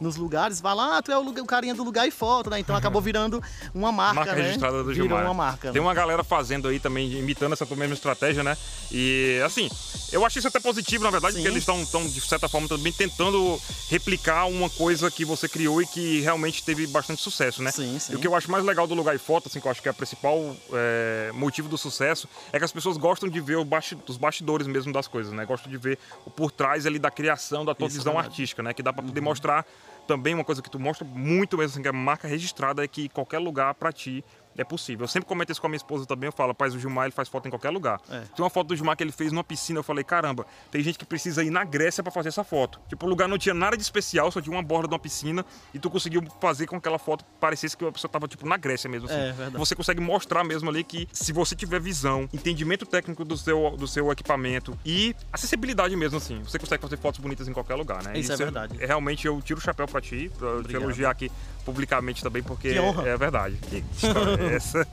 nos lugares, vai lá, ah, tu é o, lugar- o carinha do lugar e foto, né? Então acabou virando uma marca, Marca né? registrada do Virou Gilmar. uma marca. Tem né? uma galera fazendo aí também, imitando essa mesma estratégia, né? E assim, eu acho isso até positivo, na verdade, Sim. porque eles estão, de certa forma, também tentando replicar uma coisa que você criou e que realmente teve bastante sucesso, né? Sim, sim. E o que eu acho mais legal do Lugar e Foto, assim, que eu acho que é o principal é, motivo do sucesso, é que as pessoas gostam de ver basti- os bastidores mesmo das coisas, né? Gostam de ver o por trás ali da criação da tua Isso visão artística, né? Que dá pra poder mostrar também uma coisa que tu mostra muito mesmo, assim, que é marca registrada, é que qualquer lugar pra ti é possível. Eu sempre comento isso com a minha esposa também, eu falo, rapaz, o Gilmar ele faz foto em qualquer lugar. É. Tem uma foto do Gilmar que ele fez numa piscina, eu falei, caramba, tem gente que precisa ir na Grécia para fazer essa foto. Tipo, o lugar não tinha nada de especial, só tinha uma borda de uma piscina e tu conseguiu fazer com que aquela foto parecesse que a pessoa tava, tipo, na Grécia mesmo. Assim. É, verdade. Você consegue mostrar mesmo ali que se você tiver visão, entendimento técnico do seu, do seu equipamento e acessibilidade mesmo, assim, você consegue fazer fotos bonitas em qualquer lugar, né? Isso, é isso é verdade. É, realmente, eu tiro o chapéu para ti, pra te elogiar aqui publicamente também, porque é verdade. Que história é essa?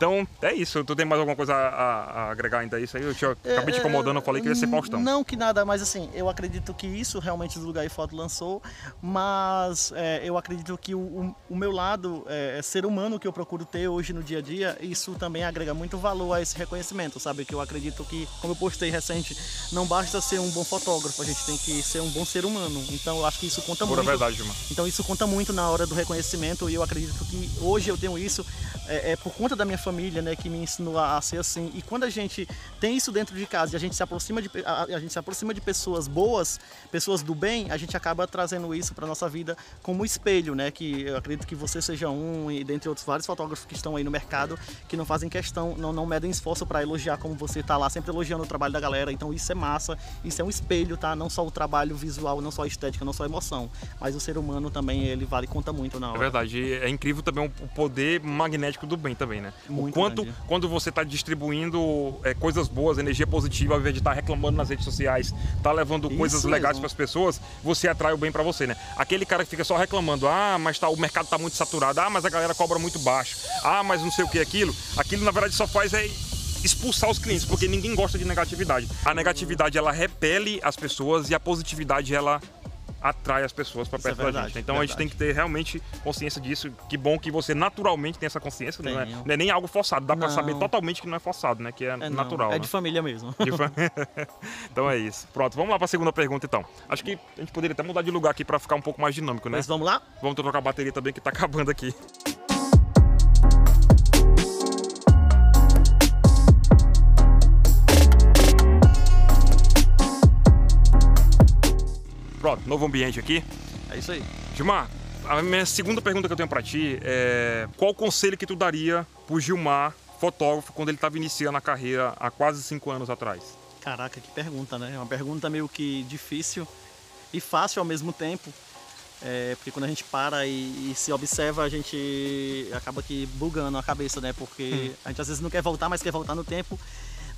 Então, é isso. Tu tem mais alguma coisa a, a agregar ainda a isso aí? Eu te, é, acabei te incomodando, eu falei que ia ser Faustão. Não que nada, mas assim, eu acredito que isso realmente o Lugar e Foto lançou, mas é, eu acredito que o, o meu lado é, é, ser humano que eu procuro ter hoje no dia a dia, isso também agrega muito valor a esse reconhecimento, sabe? Que eu acredito que, como eu postei recente, não basta ser um bom fotógrafo, a gente tem que ser um bom ser humano. Então, eu acho que isso conta Pura muito. verdade, Gilmar. Então, isso conta muito na hora do reconhecimento e eu acredito que hoje eu tenho isso é, é por conta da minha família, né, que me ensinou a, ser assim. E quando a gente tem isso dentro de casa e a gente se aproxima de a, a gente se aproxima de pessoas boas, pessoas do bem, a gente acaba trazendo isso para nossa vida como espelho, né? Que eu acredito que você seja um e dentre outros vários fotógrafos que estão aí no mercado que não fazem questão, não, não medem esforço para elogiar como você tá lá, sempre elogiando o trabalho da galera. Então isso é massa, isso é um espelho, tá? Não só o trabalho visual, não só a estética, não só a emoção, mas o ser humano também ele vale conta muito na hora. É verdade, é incrível também o poder magnético do bem também, né? Muito o quanto grande. quando você está distribuindo é, coisas boas, energia positiva, ao invés de estar tá reclamando nas redes sociais, tá levando Isso coisas mesmo. legais para as pessoas, você atrai o bem para você, né? Aquele cara que fica só reclamando, ah, mas tá, o mercado está muito saturado, ah, mas a galera cobra muito baixo, ah, mas não sei o que aquilo, aquilo na verdade só faz é expulsar os clientes, porque ninguém gosta de negatividade. A negatividade ela repele as pessoas e a positividade ela atrai as pessoas para perto é da gente. Então verdade. a gente tem que ter realmente consciência disso. Que bom que você naturalmente tem essa consciência, não é, não é, nem algo forçado. Dá para saber totalmente que não é forçado, né? Que é, é natural. É né? de família mesmo. De fam... então é isso. Pronto, vamos lá para a segunda pergunta então. Acho que a gente poderia até mudar de lugar aqui para ficar um pouco mais dinâmico, né? Mas vamos lá? Vamos trocar a bateria também que está acabando aqui. Pronto, novo ambiente aqui. É isso aí. Gilmar, a minha segunda pergunta que eu tenho para ti é qual o conselho que tu daria pro Gilmar, fotógrafo, quando ele estava iniciando a carreira há quase cinco anos atrás? Caraca, que pergunta, né? É uma pergunta meio que difícil e fácil ao mesmo tempo. É, porque quando a gente para e, e, se observa, a gente acaba que bugando a cabeça, né? Porque hum. a gente às vezes não quer voltar, mas quer voltar no tempo.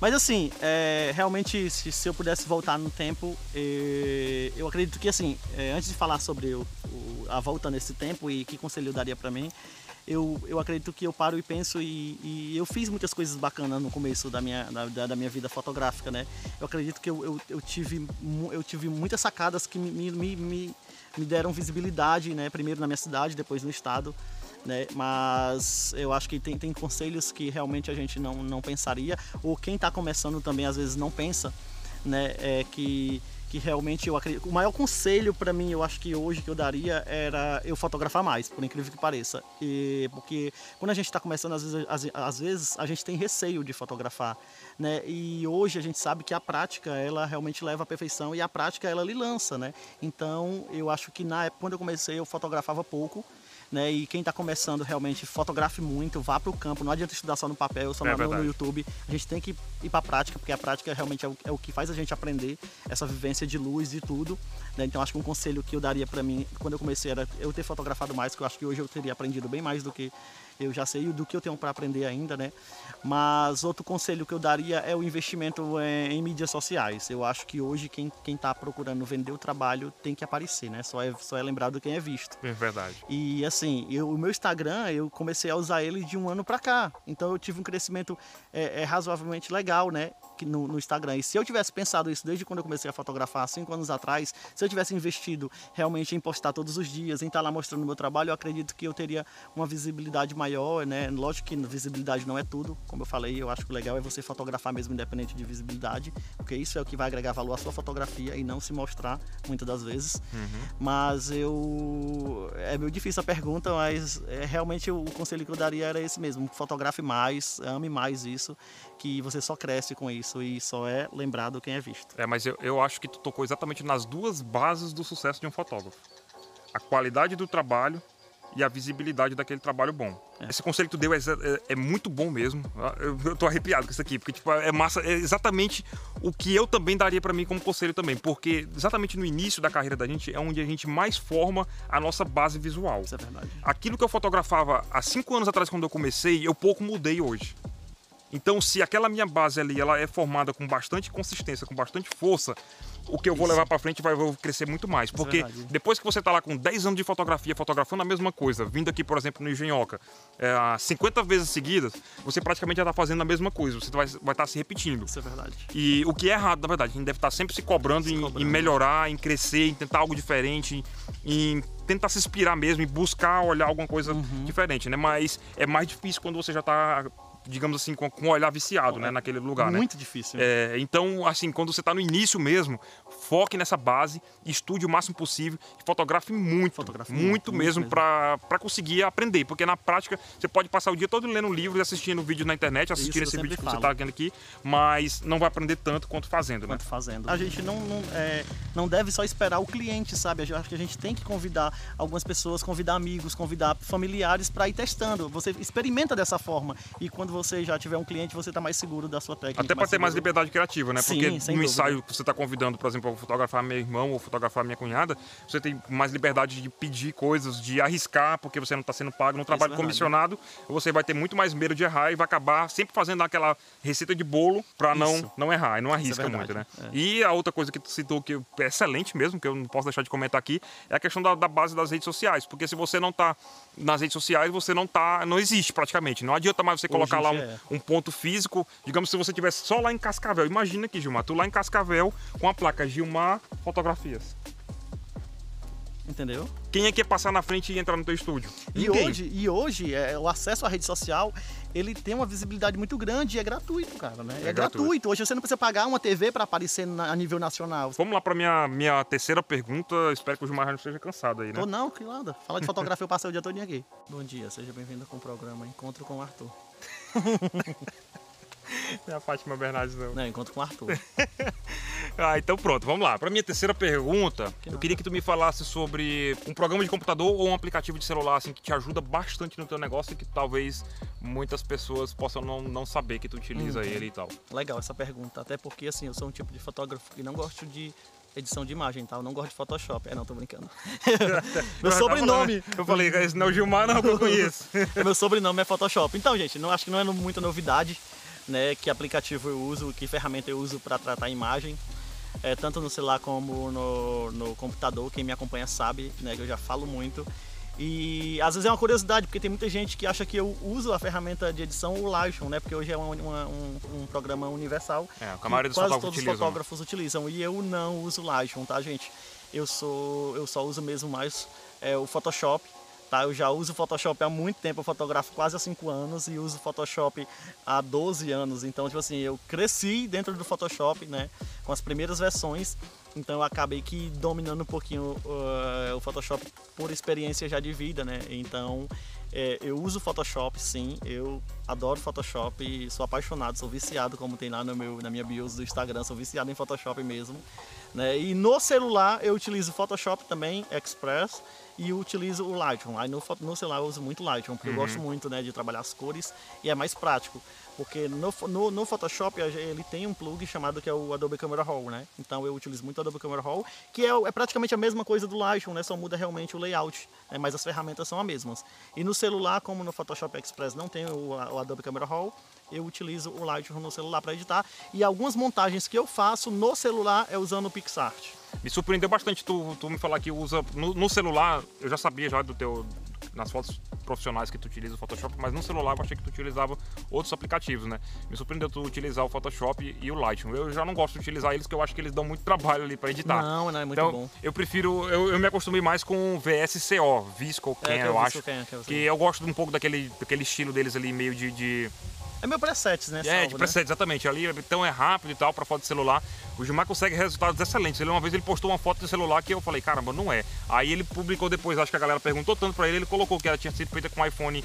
Mas assim, é, realmente, se, se, eu pudesse voltar no tempo, é, eu acredito que assim, é, antes de falar sobre o, o, a volta nesse tempo e que conselho eu daria para mim, eu, eu acredito que eu paro e penso e, e, eu fiz muitas coisas bacanas no começo da minha, da, da minha vida fotográfica, né? Eu acredito que eu, eu, eu, tive, eu tive muitas sacadas que me, me, me, me deram visibilidade, né? Primeiro na minha cidade, depois no estado né? Mas eu acho que tem, tem conselhos que realmente a gente não, não pensaria, ou quem está começando também às vezes não pensa, né? É que que realmente eu acredito. O maior conselho para mim, eu acho que hoje que eu daria era eu fotografar mais, por incrível que pareça. E, porque quando a gente está começando, às vezes, às, às, vezes a gente tem receio de fotografar, né? E hoje a gente sabe que a prática ela realmente leva à perfeição e a prática ela lhe lança, né? Então eu acho que na época quando eu comecei eu fotografava pouco né? E quem está começando realmente fotografe muito, vá para o campo. Não adianta estudar só no papel, só é no, no, YouTube. A gente tem que ir para a prática, porque a prática realmente é o, é o, que faz a gente aprender essa vivência de luz e tudo. Né? Então acho que um conselho que eu daria para mim quando eu comecei era eu ter fotografado mais, que eu acho que hoje eu teria aprendido bem mais do que eu já sei do que eu tenho para aprender ainda, né? Mas outro conselho que eu daria é o investimento em, em mídias sociais. Eu acho que hoje quem está procurando vender o trabalho tem que aparecer, né? Só é, só é lembrado quem é visto. É verdade. E assim, eu, o meu Instagram, eu comecei a usar ele de um ano para cá. Então eu tive um crescimento é, é razoavelmente legal, né? No, no, Instagram. E se eu tivesse pensado isso desde quando eu comecei a fotografar, cinco anos atrás, se eu tivesse investido realmente em postar todos os dias, em estar tá lá mostrando o meu trabalho, eu acredito que eu teria uma visibilidade maior, né? Lógico que visibilidade não é tudo, como eu falei, eu acho que o legal é você fotografar mesmo independente de visibilidade, porque isso é o que vai agregar valor à sua fotografia e não se mostrar muitas das vezes. Uhum. Mas eu. É meio difícil a pergunta, mas é, realmente o conselho que eu daria era esse mesmo: fotografe mais, ame mais isso, que você só cresce com isso e só é lembrado quem é visto. É, mas eu, eu acho que tu tocou exatamente nas duas bases do sucesso de um fotógrafo: a qualidade do trabalho e a visibilidade daquele trabalho bom. É. Esse conselho que tu deu é, é, é, muito bom mesmo. Eu, eu tô arrepiado com isso aqui, porque tipo, é massa, é exatamente o que eu também daria para mim como conselho também, porque exatamente no início da carreira da gente é onde a gente mais forma a nossa base visual. Isso é verdade. Aquilo que eu fotografava há cinco anos atrás quando eu comecei, eu pouco mudei hoje. Então, se aquela minha base ali ela é formada com bastante consistência, com bastante força, o que eu vou Isso. levar para frente vai crescer muito mais. É Porque é depois que você está lá com 10 anos de fotografia, fotografando a mesma coisa, vindo aqui, por exemplo, no Engenhoca, é, 50 vezes seguidas, você praticamente já está fazendo a mesma coisa. Você vai estar tá se repetindo. Isso é verdade. E o que é errado, na verdade, a gente deve estar tá sempre se cobrando, se em, cobrando. em, melhorar, em crescer, em tentar algo diferente, em tentar se inspirar mesmo, em buscar olhar alguma coisa uhum. diferente, né? Mas é mais difícil quando você já está digamos assim, com, com um olhar viciado, né, naquele lugar, né? Muito né? difícil. É, então, assim, quando você está no início mesmo, foque nessa base, estude o máximo possível e fotografe muito, fotografe muito, muito, mesmo, mesmo. para conseguir aprender, porque na prática você pode passar o dia todo lendo livros e assistindo vídeo na internet, assistindo esse vídeo que você está vendo aqui, mas não vai aprender tanto quanto fazendo, né? Quanto fazendo. A gente não, não, é, não deve só esperar o cliente, sabe? Eu acho que a gente tem que convidar algumas pessoas, convidar amigos, convidar familiares para ir testando. Você experimenta dessa forma e quando você já tiver um cliente, você está mais seguro da sua técnica. Até para ter mais liberdade criativa, né? Sim, Porque no dúvida. ensaio que você está convidando, por exemplo, para fotografar meu irmão ou fotografar minha cunhada, você tem mais liberdade de pedir coisas, de arriscar, porque você não está sendo pago no trabalho é comissionado. Você vai ter muito mais medo de errar e vai acabar sempre fazendo aquela receita de bolo para não, não errar. E não é arrisca é muito, né? É. E a outra coisa que tu citou que é excelente mesmo, que eu não posso deixar de comentar aqui, é a questão da, da base das redes sociais. Porque se você não está nas redes sociais, você não tá, não existe praticamente. Não adianta mais você colocar lá um, é. um, ponto físico. Digamos se você tivesse só lá em Cascavel. Imagina aqui, Gilmar, tu lá em Cascavel com a placa Gilmar Fotografias. Entendeu? Quem é que ia passar na frente e entrar no teu estúdio? E hoje, e hoje é, o acesso à rede social ele tem uma visibilidade muito grande e é gratuito, cara, né? É, é gratuito. gratuito. Hoje você não precisa pagar uma TV para aparecer na, a nível nacional. Vamos lá para minha minha terceira pergunta. Espero que o Gilmar não esteja cansado aí, né? Tô não, que nada. Fala de fotografia, eu passei o dia todo aqui. Bom dia, seja bem-vindo com o programa Encontro com o Arthur. Não é a Fátima Bernardes, não. Não, encontro com o Arthur. ah, então pronto, vamos lá. Para minha terceira pergunta, que eu queria que tu me falasse sobre um programa de computador ou um aplicativo de celular assim que te ajuda bastante no teu negócio e que talvez muitas pessoas possam não, não saber que tu utiliza hum, ele e tal. Legal essa pergunta, até porque assim, eu sou um tipo de fotógrafo que não gosto de edição de imagem, tá? Eu não gosto de Photoshop. É, não, tô brincando. Meu sobrenome. Eu falei, esse não é o Gilmar, não, que eu conheço. Meu sobrenome é Photoshop. Então, gente, não acho que não é muita novidade né, que aplicativo eu uso, que ferramenta eu uso para tratar a imagem. É, tanto no celular como no, no computador, quem me acompanha sabe, né, que eu já falo muito. E às vezes é uma curiosidade, porque tem muita gente que acha que eu uso a ferramenta de edição, o Lightroom, né? Porque hoje é uma, uma, um, um, programa universal. É, a maioria dos quase todos os fotógrafos utilizam. E eu não uso o Lightroom, tá, gente? Eu, sou, eu só uso mesmo mais é, o Photoshop Tá? Eu já uso Photoshop há muito tempo, eu fotografo quase há 5 anos e uso Photoshop há 12 anos. Então, tipo assim, eu cresci dentro do Photoshop, né? Com as primeiras versões. Então eu acabei que dominando um pouquinho uh, o Photoshop por experiência já de vida, né? Então é, eu uso Photoshop, sim. Eu adoro Photoshop, sou apaixonado, sou viciado, como tem lá no meu, na minha bios do Instagram, sou viciado em Photoshop mesmo. Né? E no celular eu utilizo Photoshop também, Express e utilizo o Lightroom. Aí no, no celular eu uso muito Lightroom, porque uhum. eu gosto muito né, de trabalhar as cores e é mais prático. Porque no, no, no, Photoshop ele tem um plug chamado que é o Adobe Camera Raw, né? Então eu utilizo muito o Adobe Camera Raw, que é, é praticamente a mesma coisa do Lightroom, né? Só muda realmente o layout, né? mas as ferramentas são as mesmas. E no celular, como no Photoshop Express não tem o, o Adobe Camera Raw, eu utilizo o Lightroom no celular para editar. E algumas montagens que eu faço no celular é usando o PixArt. Me surpreendeu bastante tu, tu me falar que usa no, no celular, eu já sabia já do teu nas fotos profissionais que tu utiliza o Photoshop, mas no celular eu achei que tu utilizava outros aplicativos, né? Me surpreendeu tu utilizar o Photoshop e o Lightroom. Eu já não gosto de utilizar eles, porque eu acho que eles dão muito trabalho ali para editar. Não, não é muito então, bom. Eu prefiro, eu, eu me acostumei mais com o VSCO, Visco Can, é, eu acho. Can, que, que eu gosto um pouco daquele, daquele estilo deles ali, meio de, de é meu presets, né? É, salvo, de presets, né? exatamente. Ali então é rápido e tal para foto de celular. O Gilmar consegue resultados excelentes. Ele uma vez ele postou uma foto de celular que eu falei, caramba, não é. Aí ele publicou depois, acho que a galera perguntou tanto para ele, ele colocou que ela tinha sido feita com iPhone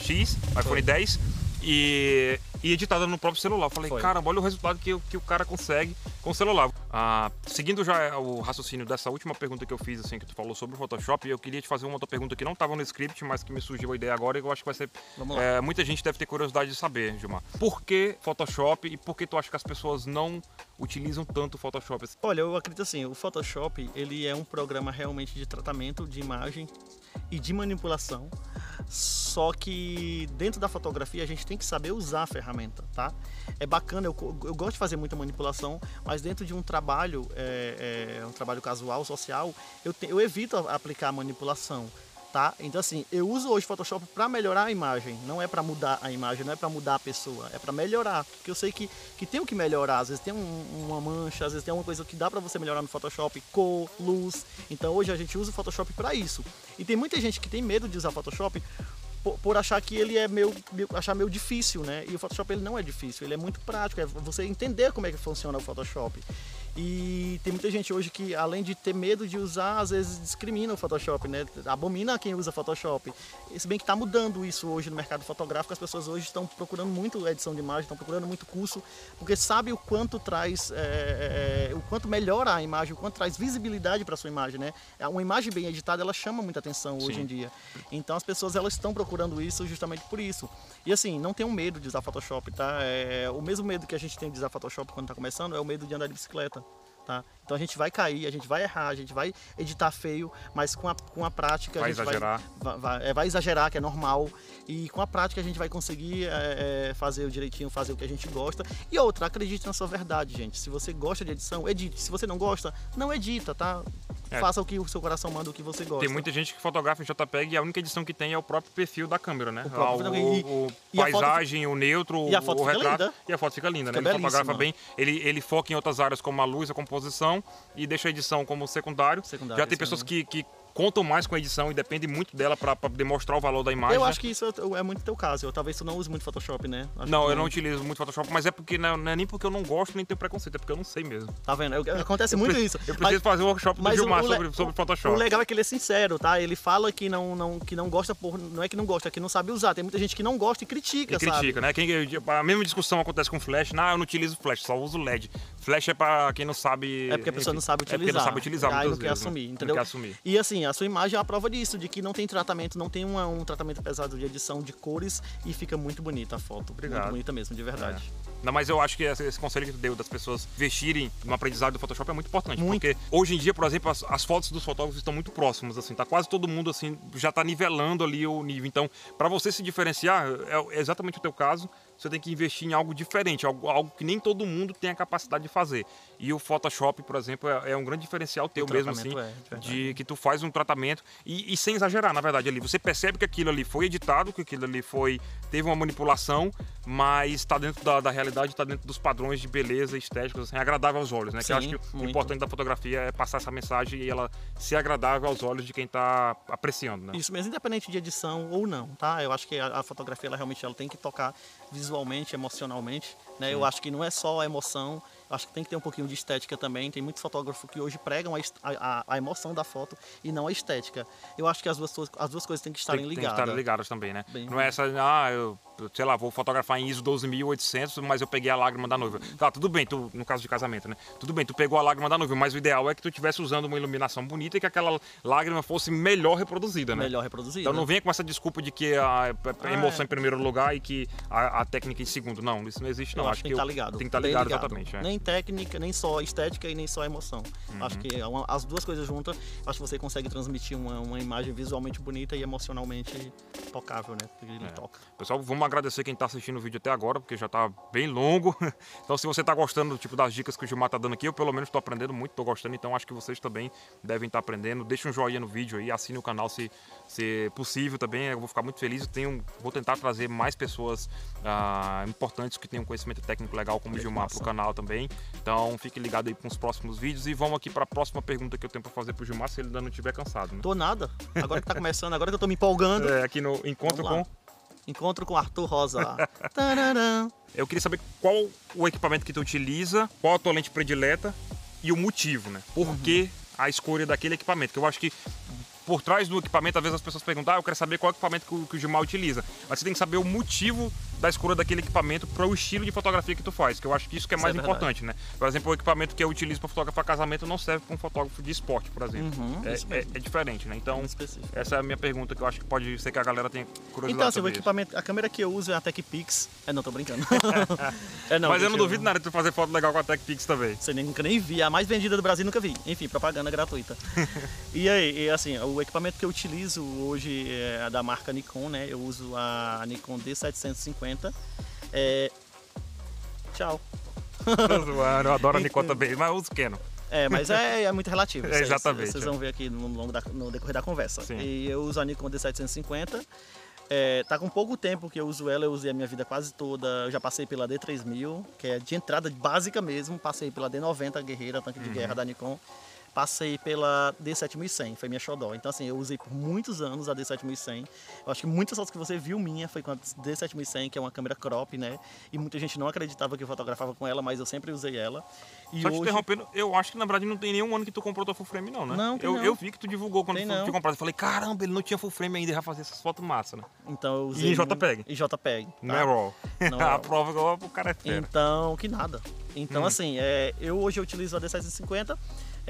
X, iPhone 10 e, e editada no próprio celular. Eu falei, Foi. caramba, olha o resultado que, que o cara consegue com o celular. Ah, seguindo já o raciocínio dessa última pergunta que eu fiz, assim, que tu falou sobre o Photoshop, eu queria te fazer uma outra pergunta que não estava no script, mas que me surgiu a ideia agora e eu acho que vai ser. É, muita gente deve ter curiosidade de saber, Gilmar. Por que Photoshop e por que tu acha que as pessoas não utilizam tanto o Photoshop? Olha, eu acredito assim, o Photoshop, ele é um programa realmente de tratamento de imagem e de manipulação. Só que dentro da fotografia a gente tem que saber usar a ferramenta, tá? É bacana, eu, eu gosto de fazer muita manipulação, mas dentro de um trabalho, é, é, um trabalho casual, social, eu, te- eu evito aplicar manipulação. Tá? Então assim, eu uso hoje Photoshop para melhorar a imagem, não é para mudar a imagem, não é para mudar a pessoa, é para melhorar, porque eu sei que, que tem o que melhorar, às vezes tem um- uma mancha, às vezes tem uma coisa que dá para você melhorar no Photoshop, cor, luz. Então hoje a gente usa o Photoshop para isso. E tem muita gente que tem medo de usar Photoshop por, por achar que ele é meio, meio- achar meio difícil, né? E o Photoshop ele não é difícil, ele é muito prático, é você entender como é que funciona o Photoshop. E tem muita gente hoje que, além de ter medo de usar, às vezes discrimina o Photoshop, né? Abomina quem usa Photoshop. Se bem que está mudando isso hoje no mercado fotográfico, as pessoas hoje estão procurando muito edição de imagem, estão procurando muito curso, porque sabe o quanto traz, é, é, o quanto melhora a imagem, o quanto traz visibilidade para sua imagem, né? Uma imagem bem editada, ela chama muita atenção hoje Sim. em dia. Então as pessoas elas estão procurando isso justamente por isso. E assim, não tenham medo de usar Photoshop, tá? É, o mesmo medo que a gente tem de usar Photoshop quando está começando é o medo de andar de bicicleta. Tá? Então a gente vai cair, a gente vai errar, a gente vai editar feio, mas com a, com a prática Vai a gente exagerar. Vai, vai, é, vai exagerar, que é normal. E com a prática a gente vai conseguir é, é, fazer o direitinho, fazer o que a gente gosta. E outra, acredite na sua verdade, gente. Se você gosta de edição, edite. Se você não gosta, não edita, tá? É. Faça o que o seu coração manda, o que você gosta. Tem muita gente que fotografa em JPEG e a única edição que tem é o próprio perfil da câmera, né? O próprio Lá, perfil. E- o, o a foto paisagem, o neutro, e a foto o retrato. linda. E a foto fica linda, Fica né? Ele fotografa bem. Ele, ele foca em outras áreas como a luz, a composição e deixa a edição como secundário. Secundário, Já tem pessoas que, que contam mais com a edição e dependem muito dela para demonstrar o valor da imagem. Eu né? acho que isso é, é muito teu caso. Eu, talvez tu não use muito Photoshop, né? Acho Não, que eu não utilizo muito Photoshop, mas é porque não, não é nem porque eu não gosto nem tenho preconceito, é porque eu não sei mesmo. Tá vendo? Eu- Acontece muito isso. Eu Mas- preciso fazer um workshop do Mas o- Gilmar o sobre, sobre O Photoshop. legal é que ele é sincero, tá? Ele fala que não, não, que não gosta por. Não é que não gosta, é que não sabe usar. Tem muita gente que não gosta e critica, E sabe? critica, né? Quem, a mesma discussão acontece com flash. Não, eu não utilizo flash, só uso LED. Flash é pra quem não sabe. É porque a pessoa enfim, não sabe É porque utilizar. não sabe utilizar muitas não quer vezes, né? assumir, Não entendeu? quer assumir. E assim, a sua imagem é a prova disso, de que não tem tratamento, não tem uma- um tratamento pesado de edição de cores e fica muito bonita a foto. Obrigado. Muito bonita mesmo, de verdade. Não, mas eu acho que esse, esse conselho que tu deu das pessoas investirem no aprendizado do Photoshop é muito importante. Muito. Porque hoje em dia, por exemplo, as, as fotos dos fotógrafos estão muito próximas, assim, tá quase todo mundo assim, já tá nivelando ali o nível. Então, para você se diferenciar, é, é exatamente o teu caso. Você tem que investir em algo diferente, algo, algo que nem todo mundo tem a capacidade de fazer. E o Photoshop, por exemplo, é, é um grande diferencial teu O mesmo assim, é, de que tu faz um tratamento e, e sem exagerar, na verdade, ali. Você percebe que aquilo ali foi editado, que aquilo ali foi. teve uma manipulação, mas está dentro da, da realidade, está dentro dos padrões de beleza estéticos, assim, agradável aos olhos, né? que eu acho Sim, que o muito. importante da fotografia é passar essa mensagem e ela ser agradável aos olhos de quem está apreciando, né? Isso mesmo, independente de edição ou não, tá? Eu acho que a, a fotografia ela realmente ela tem que tocar visualmente, emocionalmente, né? Eu acho que não é só a emoção, acho que tem que ter um pouquinho de estética também. Tem muitos fotógrafos que hoje pregam a, a- a- emoção da foto e não a estética. Eu acho que as duas, coisas- as duas coisas têm que estarem tem, tem que ligadas. estar ligadas também, né? Bem- não é essa, ah, eu, sei lá, vou fotografar em ISO 12800, mas eu peguei a lágrima da noiva. Tá, tudo bem, tu, no caso de casamento, né? Tudo bem, tu pegou a lágrima da noiva, mas o ideal é que tu estivesse usando uma iluminação bonita e que aquela lágrima fosse melhor reproduzida, né? Melhor reproduzida. Então não venha com essa desculpa de que a, a Ah, emoção é. em primeiro lugar e que a, a técnica em segundo. Não, isso não existe, não. Eu acho que tem que estar ligado. Tem que estar bem ligado, exatamente. é. Nem técnica, nem só estética e nem só emoção. Uhum. Acho que é as duas coisas juntas, acho que você consegue transmitir uma, uma imagem visualmente bonita e emocionalmente tocável, né? Porque ele É. toca. Pessoal, vamos agradecer quem está assistindo o vídeo até agora, porque já está bem longo. Então, se você está gostando tipo, das dicas que o Gilmar está dando aqui, eu pelo menos estou aprendendo muito, estou gostando, então acho que vocês também devem estar aprendendo. Deixa um joinha no vídeo aí, assine o canal se, se possível também, eu vou ficar muito feliz. Eu tenho, vou tentar trazer mais pessoas ah, importantes que tenham conhecimento técnico legal, como o Gilmar, para o canal também. Então, fique ligado aí com os próximos vídeos e vamos aqui para a próxima pergunta que eu tenho para fazer para o Gilmar, se ele ainda não estiver cansado. Né? Tô nada. Agora que tá começando, agora que eu tô me empolgando. É, aqui no Encontro com... Encontro com Arthur Rosa lá. Eu queria saber qual o equipamento que tu utiliza, qual a tua lente predileta e o motivo, né? Por que a escolha daquele equipamento? Que eu acho que por trás do equipamento, às vezes as pessoas perguntam, ah, eu quero saber qual equipamento que o, que o Gilmar utiliza. Mas você tem que saber o motivo da escolha daquele equipamento para o estilo de fotografia que tu faz, que eu acho que isso que é Isso mais é importante, né? Por exemplo, o equipamento que eu utilizo para fotografar casamento não serve para um fotógrafo de esporte, por exemplo. Uhum, é, isso é, mesmo. é diferente, né? Então, essa é a minha pergunta que eu acho que pode ser que a galera tenha curiosidade Então, assim, o sobre isso. equipamento, a câmera que eu uso é a TechPix. É, não, tô brincando. é, não, Mas eu não duvido nada de tu fazer foto legal com a TechPix também. Você nunca nem vi. A mais vendida do Brasil nunca vi. Enfim, propaganda gratuita. e aí, e assim, o equipamento que eu utilizo hoje é da marca Nikon, né? Eu uso a Nikon D750. É... Tchau. Eu adoro a Nikon também, mas eu uso Canon. É, mas é, é muito relativo. É, Vocês- exatamente, Vocês é. vão ver aqui no, longo da- no decorrer da conversa. Sim. E eu uso a Nikon D750. É, tá com pouco tempo que eu uso ela, eu usei a minha vida quase toda. Eu já passei pela D3000, que é de entrada básica mesmo. Passei pela D90 Guerreira, tanque de Uhum. guerra da Nikon. Passei pela D7100, foi minha xodó. Então, assim, eu usei por muitos anos a D7100. Eu acho que muitas fotos que você viu minha foi com a D7100, que é uma câmera crop, né? E muita gente não acreditava que eu fotografava com ela, mas eu sempre usei ela. E Só te hoje... interrompendo, eu acho que na verdade não tem nenhum ano que tu comprou tua full frame, não, né? Não, eu, não. eu vi que tu divulgou quando Tem tu não. tinha comprado. Eu falei, caramba, ele não tinha full frame ainda e já fazia essas fotos massa, né? Então eu E usei em JPEG? Em JPEG. Não tá? é RAW. Não a é RAW. prova que o cara é fera. Então, que nada. Então, Hum. assim, é, eu hoje eu utilizo a D750.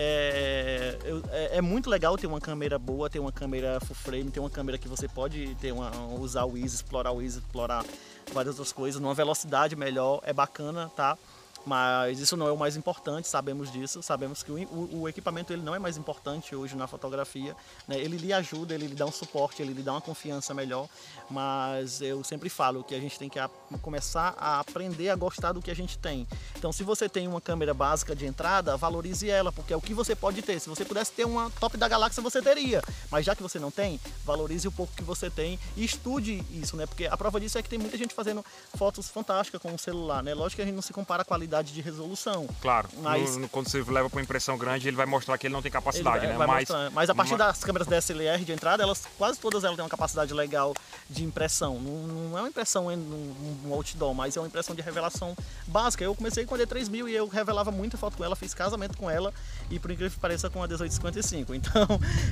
É, é- é muito legal ter uma câmera boa, ter uma câmera full frame, ter uma câmera que você pode ter uma, usar o ISO, explorar o ISO, explorar várias outras coisas, numa velocidade melhor, é bacana, tá? Mas isso não é o mais importante, sabemos disso, sabemos que o, o- o equipamento ele não é mais importante hoje na fotografia, né? ele lhe ajuda, ele lhe dá um suporte, ele lhe dá uma confiança melhor, mas eu sempre falo que a gente tem que a- começar a aprender a gostar do que a gente tem. Então, se você tem uma câmera básica de entrada, valorize ela, porque é o que você pode ter. Se você pudesse ter uma top da galáxia, você teria, mas já que você não tem, valorize o pouco que você tem e estude isso, né? Porque a prova disso é que tem muita gente fazendo fotos fantásticas com o celular, né? Lógico que a gente não se compara a qualidade de resolução. Claro, Mas- no- no- quando você leva para uma impressão grande, ele vai mostrar que ele não tem capacidade, né? Mas, mostrar. Mas a partir ma- das câmeras DSLR de entrada, elas quase todas elas têm uma capacidade legal de impressão. Não, não é uma impressão em um, um outdoor, mas é uma impressão de revelação básica. Eu comecei com a D3000 e eu revelava muita foto com ela, fiz casamento com ela e por incrível que pareça com a 1855. Então,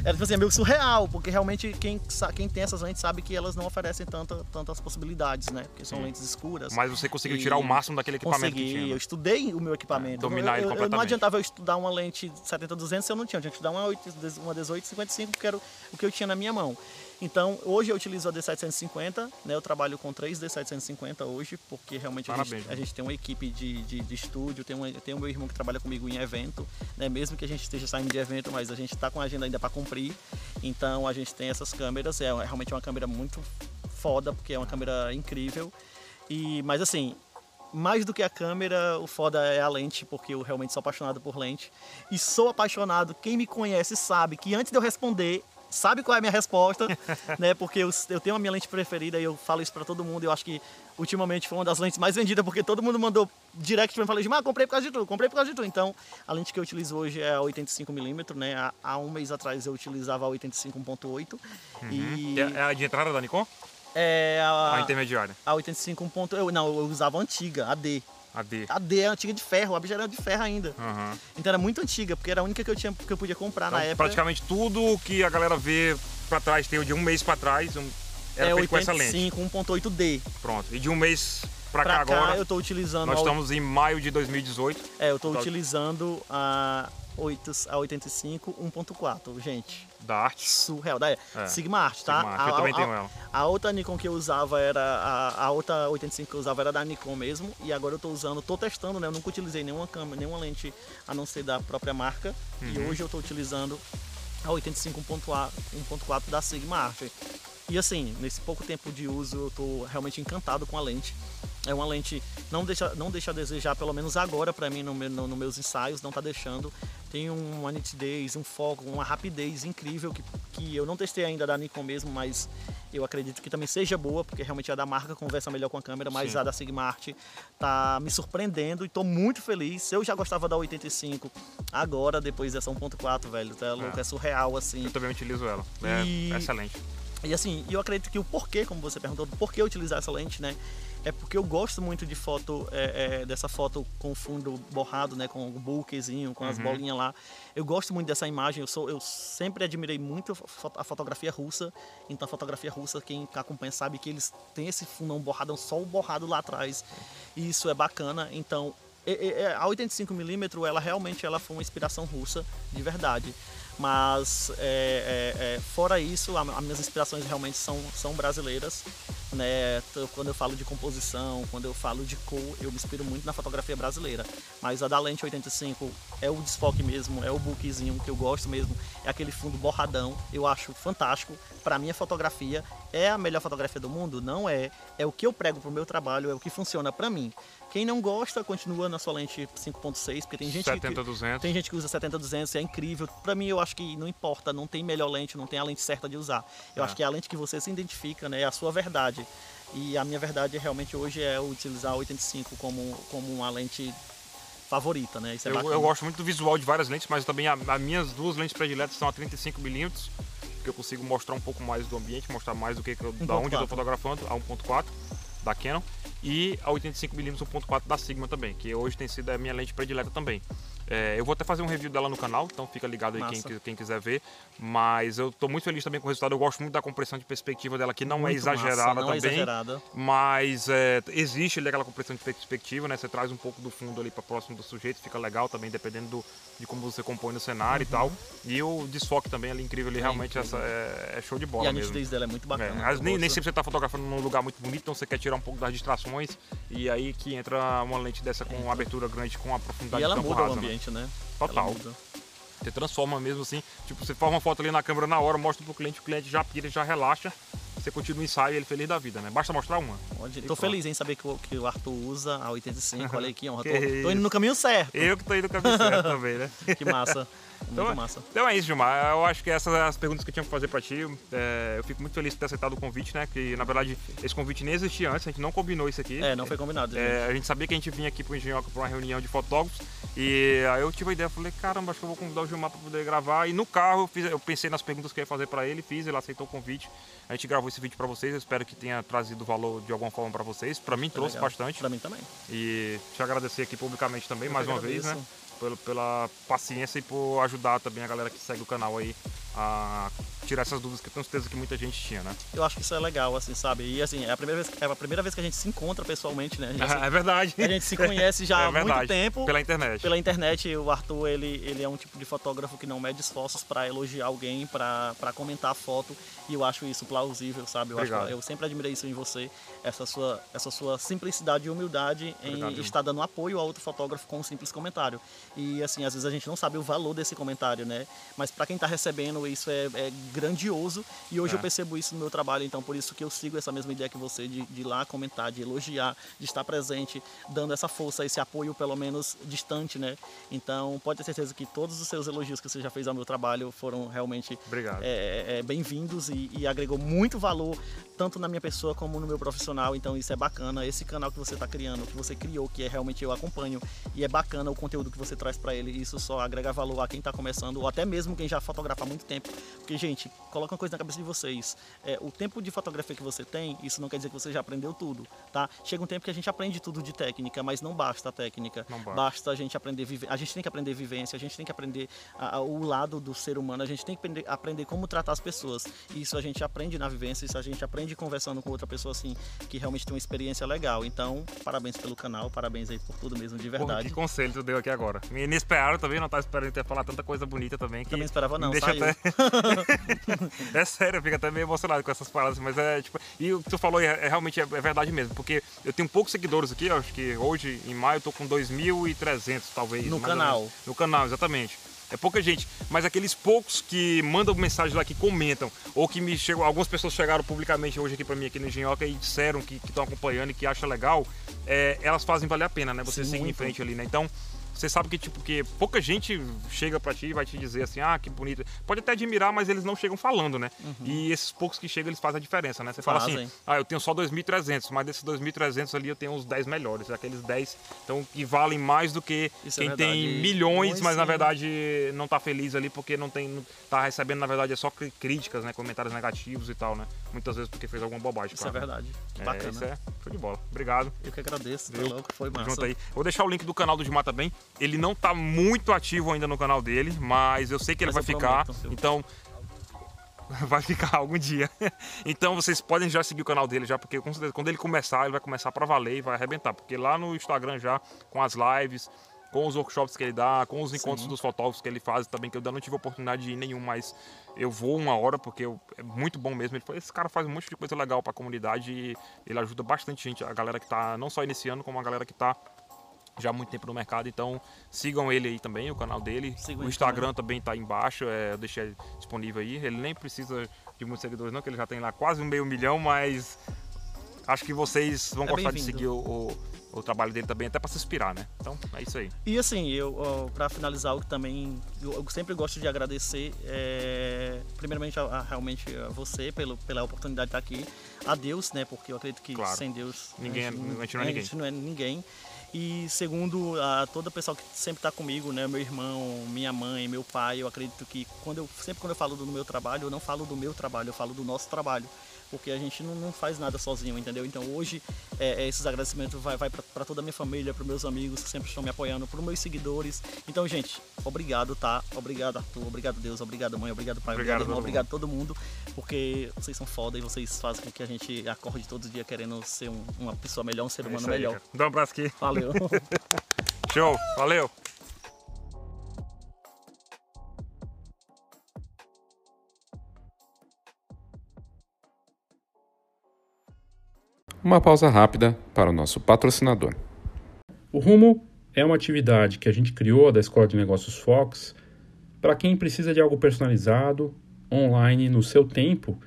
era tipo assim, é meio surreal, porque realmente quem, quem tem essas lentes sabe que elas não oferecem tanta, tantas possibilidades, né? Porque são lentes escuras. mas você conseguiu tirar o máximo daquele equipamento Consegui, que tinha. né? Estudei o meu equipamento. dominar ele eu, eu, eu não completamente. adiantava eu estudar uma lente 70-200 se eu não tinha, eu tinha que estudar uma, 8 uma 18-55 porque era o- que eu tinha na minha mão. Então, hoje eu utilizo a D750, né? Eu trabalho com três D750 hoje, porque realmente a gente, a gente tem uma equipe de, de, de estúdio, tem, uma, tem o meu irmão que trabalha comigo em evento, né? Mesmo que a gente esteja saindo de evento, mas a gente está com a agenda ainda para cumprir. Então, a gente tem essas câmeras, é, é realmente uma câmera muito foda, porque é uma câmera incrível. E, mas assim, mais do que a câmera, o foda é a lente, porque eu realmente sou apaixonado por lente. E sou apaixonado, quem me conhece sabe que antes de eu responder, sabe qual é a minha resposta, né? Porque eu, eu tenho a minha lente preferida e eu falo isso pra todo mundo. Eu acho que ultimamente foi uma das lentes mais vendidas, porque todo mundo mandou direct pra mim e falou, ah, comprei por causa de tu, comprei por causa de tu. Então, a lente que eu utilizo hoje é a 85mm, né? Há, há um mês atrás eu utilizava a 85.8 e É, é a de entrada da Nikon? É A a, intermediária? a 85. Eu, não, eu usava a antiga, a D. A D. A D é antiga de ferro, a bicha era de ferro ainda. Aham. Então era muito antiga, porque era a única que eu, tinha, que eu podia comprar Então, na época. praticamente tudo que a galera vê pra trás, tem de um mês pra trás, um- era é feito com essa lente. 85, 1.8D. Pronto. E de um mês pra, cá cá agora, eu tô utilizando nós a, estamos em maio de 2018. é, eu tô Tá. utilizando a, 8, a 85 1.4, gente. Da arte. Surreal. Da, É, Sigma Art, tá? Sigma Art, eu também tenho ela. A outra Nikon que eu usava era. A, a outra 85 que eu usava era da Nikon mesmo. E agora eu tô usando, tô testando, né? Eu nunca utilizei nenhuma câmera, nenhuma lente a não ser da própria marca. E Uhum. hoje eu tô utilizando a 85 1.4 1.4 da Sigma Art. E assim, nesse pouco tempo de uso, eu tô realmente encantado com a lente. É uma lente não deixa, não deixa a desejar, pelo menos agora para mim no, meu, no, no meus ensaios, não tá deixando. Tem uma nitidez, um foco, uma rapidez incrível que, que eu não testei ainda da Nikon mesmo, mas eu acredito que também seja boa, porque realmente a da marca conversa melhor com a câmera, mas Sim. a da Sigma Art tá me surpreendendo e tô muito feliz. Eu já gostava da 85, agora depois dessa 1.4, velho, tá louco, É. é surreal assim. Eu também utilizo ela. É E- excelente. E assim, eu acredito que o porquê, como você perguntou, do porquê utilizar essa lente, né? é porque eu gosto muito de foto, é, é, dessa foto com fundo borrado, né? Com o buquezinho, com as Uhum. bolinhas lá. Eu gosto muito dessa imagem, eu, sou, eu sempre admirei muito a fo- a fotografia russa. Então a fotografia russa, quem acompanha sabe que eles têm esse fundão borradão, só o borrado lá atrás. E isso é bacana. Então, e a 85mm, ela realmente ela foi uma inspiração russa, de verdade. Mas, é, é, é, fora isso, as minhas inspirações realmente são, são brasileiras. Né? T- Quando eu falo de composição, quando eu falo de cor, eu me inspiro muito na fotografia brasileira. Mas a da lente 85 é o desfoque mesmo, é o bookzinho que eu gosto mesmo, é aquele fundo borradão. Eu acho fantástico. Para minha fotografia, é a melhor fotografia do mundo? Não é. É o que eu prego pro meu trabalho, é o que funciona para mim. Quem não gosta, continua na sua lente 5.6, porque tem gente que 70-200. tem gente que usa 70-200, é incrível. Pra mim, eu acho que não importa, não tem melhor lente, não tem a lente certa de usar. Eu É. acho que é a lente que você se identifica, né? É a sua verdade. E a minha verdade realmente hoje é utilizar a 85 como, como uma lente favorita, né? É Eu, eu gosto muito do visual de várias lentes, mas também as minhas duas lentes prediletas são a 35mm, que eu consigo mostrar um pouco mais do ambiente, mostrar mais do que, que eu, da onde eu 1.4. estou fotografando, a 1.4 da Canon, e a 85mm 1.4 da Sigma também, que hoje tem sido a minha lente predileta também. É, eu vou até fazer um review dela no canal, então fica ligado aí quem, quem quiser ver. Mas eu estou muito feliz também com o resultado. Eu gosto muito da compressão de perspectiva dela, que não é Muito exagerada massa, não é também. exagerada. Mas é, existe ali aquela compressão de perspectiva, né? Você traz um pouco do fundo ali para próximo do sujeito, fica legal também, dependendo do, de como você compõe no cenário Uhum. e tal. E o desfoque também ali incrível ali, realmente essa, é, é show de bola E a mesmo. nitidez dela é muito É, bacana. mas nem, nem sempre você está fotografando num lugar muito bonito, então você quer tirar um pouco das distrações. E aí que entra uma lente dessa com abertura grande, com uma profundidade E ela muda rasa, o né? Ambiente, né? Total. Você transforma mesmo assim, tipo, você faz uma foto ali na câmera na hora, mostra pro cliente, o cliente já pira, já relaxa, você continua o ensaio e ele feliz da vida, né? Basta mostrar uma. Pode. E Tô feliz em saber que o, que o Arthur usa a 85. Olha aí que honra. Tô, tô indo no caminho certo. Eu que tô indo no caminho certo também, né? Que massa. Muito Então, massa. então é isso, Gilmar. Eu acho que essas são as perguntas que eu tinha que fazer pra ti. É, eu fico muito feliz por ter aceitado o convite, né? Que na verdade esse convite nem existia antes, a gente não combinou isso aqui. É, não foi combinado. É, a gente sabia que a gente vinha aqui pro Engenhoca pra uma reunião de fotógrafos e aí eu tive a ideia, falei, caramba, acho que eu vou convidar o Gilmar pra poder gravar. E no carro eu, fiz, eu pensei nas perguntas que eu ia fazer pra ele, fiz, ele aceitou o convite. A gente gravou esse vídeo pra vocês, eu espero que tenha trazido valor de alguma forma pra vocês. Pra mim trouxe Legal. bastante. Pra mim também. E te agradecer aqui publicamente também, Eu mais uma vez, né? Pela, pela paciência e por ajudar também a galera que segue o canal aí a tirar essas dúvidas que eu tenho certeza que muita gente tinha, né? Eu acho que isso é legal, assim, sabe? E assim, é a primeira vez, é a primeira vez que a gente se encontra pessoalmente, né? Gente, assim, é verdade. a gente se conhece já É há muito tempo. Pela internet. Pela internet, o Arthur, ele, ele é um tipo de fotógrafo que não mede esforços para elogiar alguém, para comentar a foto, e eu acho isso plausível, sabe? Eu, acho- eu sempre admirei isso em você, essa sua, essa sua simplicidade e humildade Obrigado, em estar dando apoio a outro fotógrafo com um simples comentário. E assim, às vezes a gente não sabe o valor desse comentário, né? Mas para quem está recebendo, isso é, é grandioso, e hoje É. eu percebo isso no meu trabalho, então por isso que eu sigo essa mesma ideia que você, de, de ir lá comentar, de elogiar, de estar presente, dando essa força, esse apoio, pelo menos distante, né? Então pode ter certeza que todos os seus elogios que você já fez ao meu trabalho foram realmente Obrigado. é, é, bem-vindos e, e agregou muito valor tanto na minha pessoa como no meu profissional. Então isso é bacana. Esse canal que você está criando, que você criou, que é realmente eu acompanho e é bacana o conteúdo que você traz para ele. Isso só agrega valor a quem está começando ou até mesmo quem já fotografa há muito tempo. Porque gente, coloca uma coisa na cabeça de vocês. É, o tempo de fotografia que você tem, isso não quer dizer que você já aprendeu tudo, tá? Chega um tempo que a gente aprende tudo de técnica, mas não basta a técnica. Não basta. Basta a gente aprender a gente tem que aprender vivência, a gente tem que aprender a- a- o lado do ser humano, a gente tem que aprender, aprender como tratar as pessoas. Isso a gente aprende na vivência, isso a gente aprende conversando com outra pessoa assim que realmente tem uma experiência legal. Então, parabéns pelo canal, parabéns aí por tudo mesmo de Porra, verdade. que conselho tu deu aqui agora. Me inesperaram também, não tava esperando ter falar tanta coisa bonita também. Que Também esperava não, deixa saiu. até... é sério, eu fico até meio emocionado com essas palavras, mas é tipo. E o que tu falou é, é realmente é, é verdade mesmo, porque eu tenho poucos seguidores aqui, acho que hoje, em maio, eu tô com 2.300 talvez. No canal. No canal, exatamente. É pouca gente, mas aqueles poucos que mandam mensagem lá, que comentam, ou que me chegam, algumas pessoas chegaram publicamente hoje aqui pra mim, aqui no Engenhoca, e disseram que estão acompanhando e que acham legal, é, elas fazem valer a pena, né? Você Sim, seguir em frente ali, né? Então, você sabe que, tipo, que pouca gente chega para ti e vai te dizer assim, ah, que bonito. Pode até admirar, mas eles não chegam falando, né? Uhum. E esses poucos que chegam, eles fazem a diferença, né? Você fazem. fala assim, ah, eu tenho só 2.300, mas desses 2.300 ali eu tenho uns 10 melhores. Aqueles 10, então, que valem mais do que Isso é quem é tem milhões, mas sim. na verdade não tá feliz ali porque não tem, não tá recebendo, na verdade, é só críticas, né? Comentários negativos e tal, né? Muitas vezes porque fez alguma bobagem. Isso é claro. é verdade. É, Bacana. Isso é show de bola. Obrigado. Eu que agradeço, foi louco, foi massa. Junto aí. Vou deixar o link do canal do Gilmar também. Ele não tá muito ativo ainda no canal dele, mas eu sei que ele mas vai ficar. Prometo, então, vai ficar algum dia. então vocês podem já seguir o canal dele já, porque com certeza quando ele começar, ele vai começar para valer e vai arrebentar. Porque lá no Instagram já, com as lives, com os workshops que ele dá, com os encontros Sim. dos fotógrafos que ele faz também, que eu ainda não tive oportunidade de ir nenhum, mas eu vou uma hora porque eu, é muito bom mesmo. Ele esse cara faz um monte de coisa legal para a comunidade e ele ajuda bastante gente, a galera que está não só iniciando, como a galera que está já há muito tempo no mercado, então sigam ele aí também, o canal dele. Sigo o Instagram também está embaixo, é, eu deixei disponível aí. Ele nem precisa de muitos seguidores não, que ele já tem lá quase um meio milhão, mas acho que vocês vão é gostar de seguir o, o, o, trabalho dele também, até para se inspirar, né? Então, é isso aí. E assim, eu para finalizar, o que também eu, sempre gosto de agradecer, é, primeiramente a, a, realmente a você pelo, pela oportunidade de estar aqui, a Deus, né? Porque eu acredito que claro. sem Deus ninguém, a gente, a gente não é ninguém. A gente não é ninguém. E segundo a todo o pessoal que sempre está comigo, né, meu irmão, minha mãe, meu pai, eu acredito que quando eu sempre quando eu falo do meu trabalho, eu não falo do meu trabalho, eu falo do nosso trabalho porque a gente não, não faz nada sozinho, entendeu? Então hoje é, é esses agradecimentos vai, vai para toda a minha família, para meus amigos que sempre estão me apoiando, para meus seguidores. Então, gente, obrigado, tá? Obrigado, Arthur, obrigado, Deus, obrigado, mãe, obrigado, pai, obrigado, obrigado irmão, obrigado todo mundo, porque vocês são foda e vocês fazem com que a gente acorde todos os dias querendo ser um, uma pessoa melhor, um ser é humano aí, melhor. Dá um abraço aqui. Valeu. Show, valeu. Uma pausa rápida para o nosso patrocinador. O Rumo é uma atividade que a gente criou da Escola de Negócios Fox para quem precisa de algo personalizado, online, no seu tempo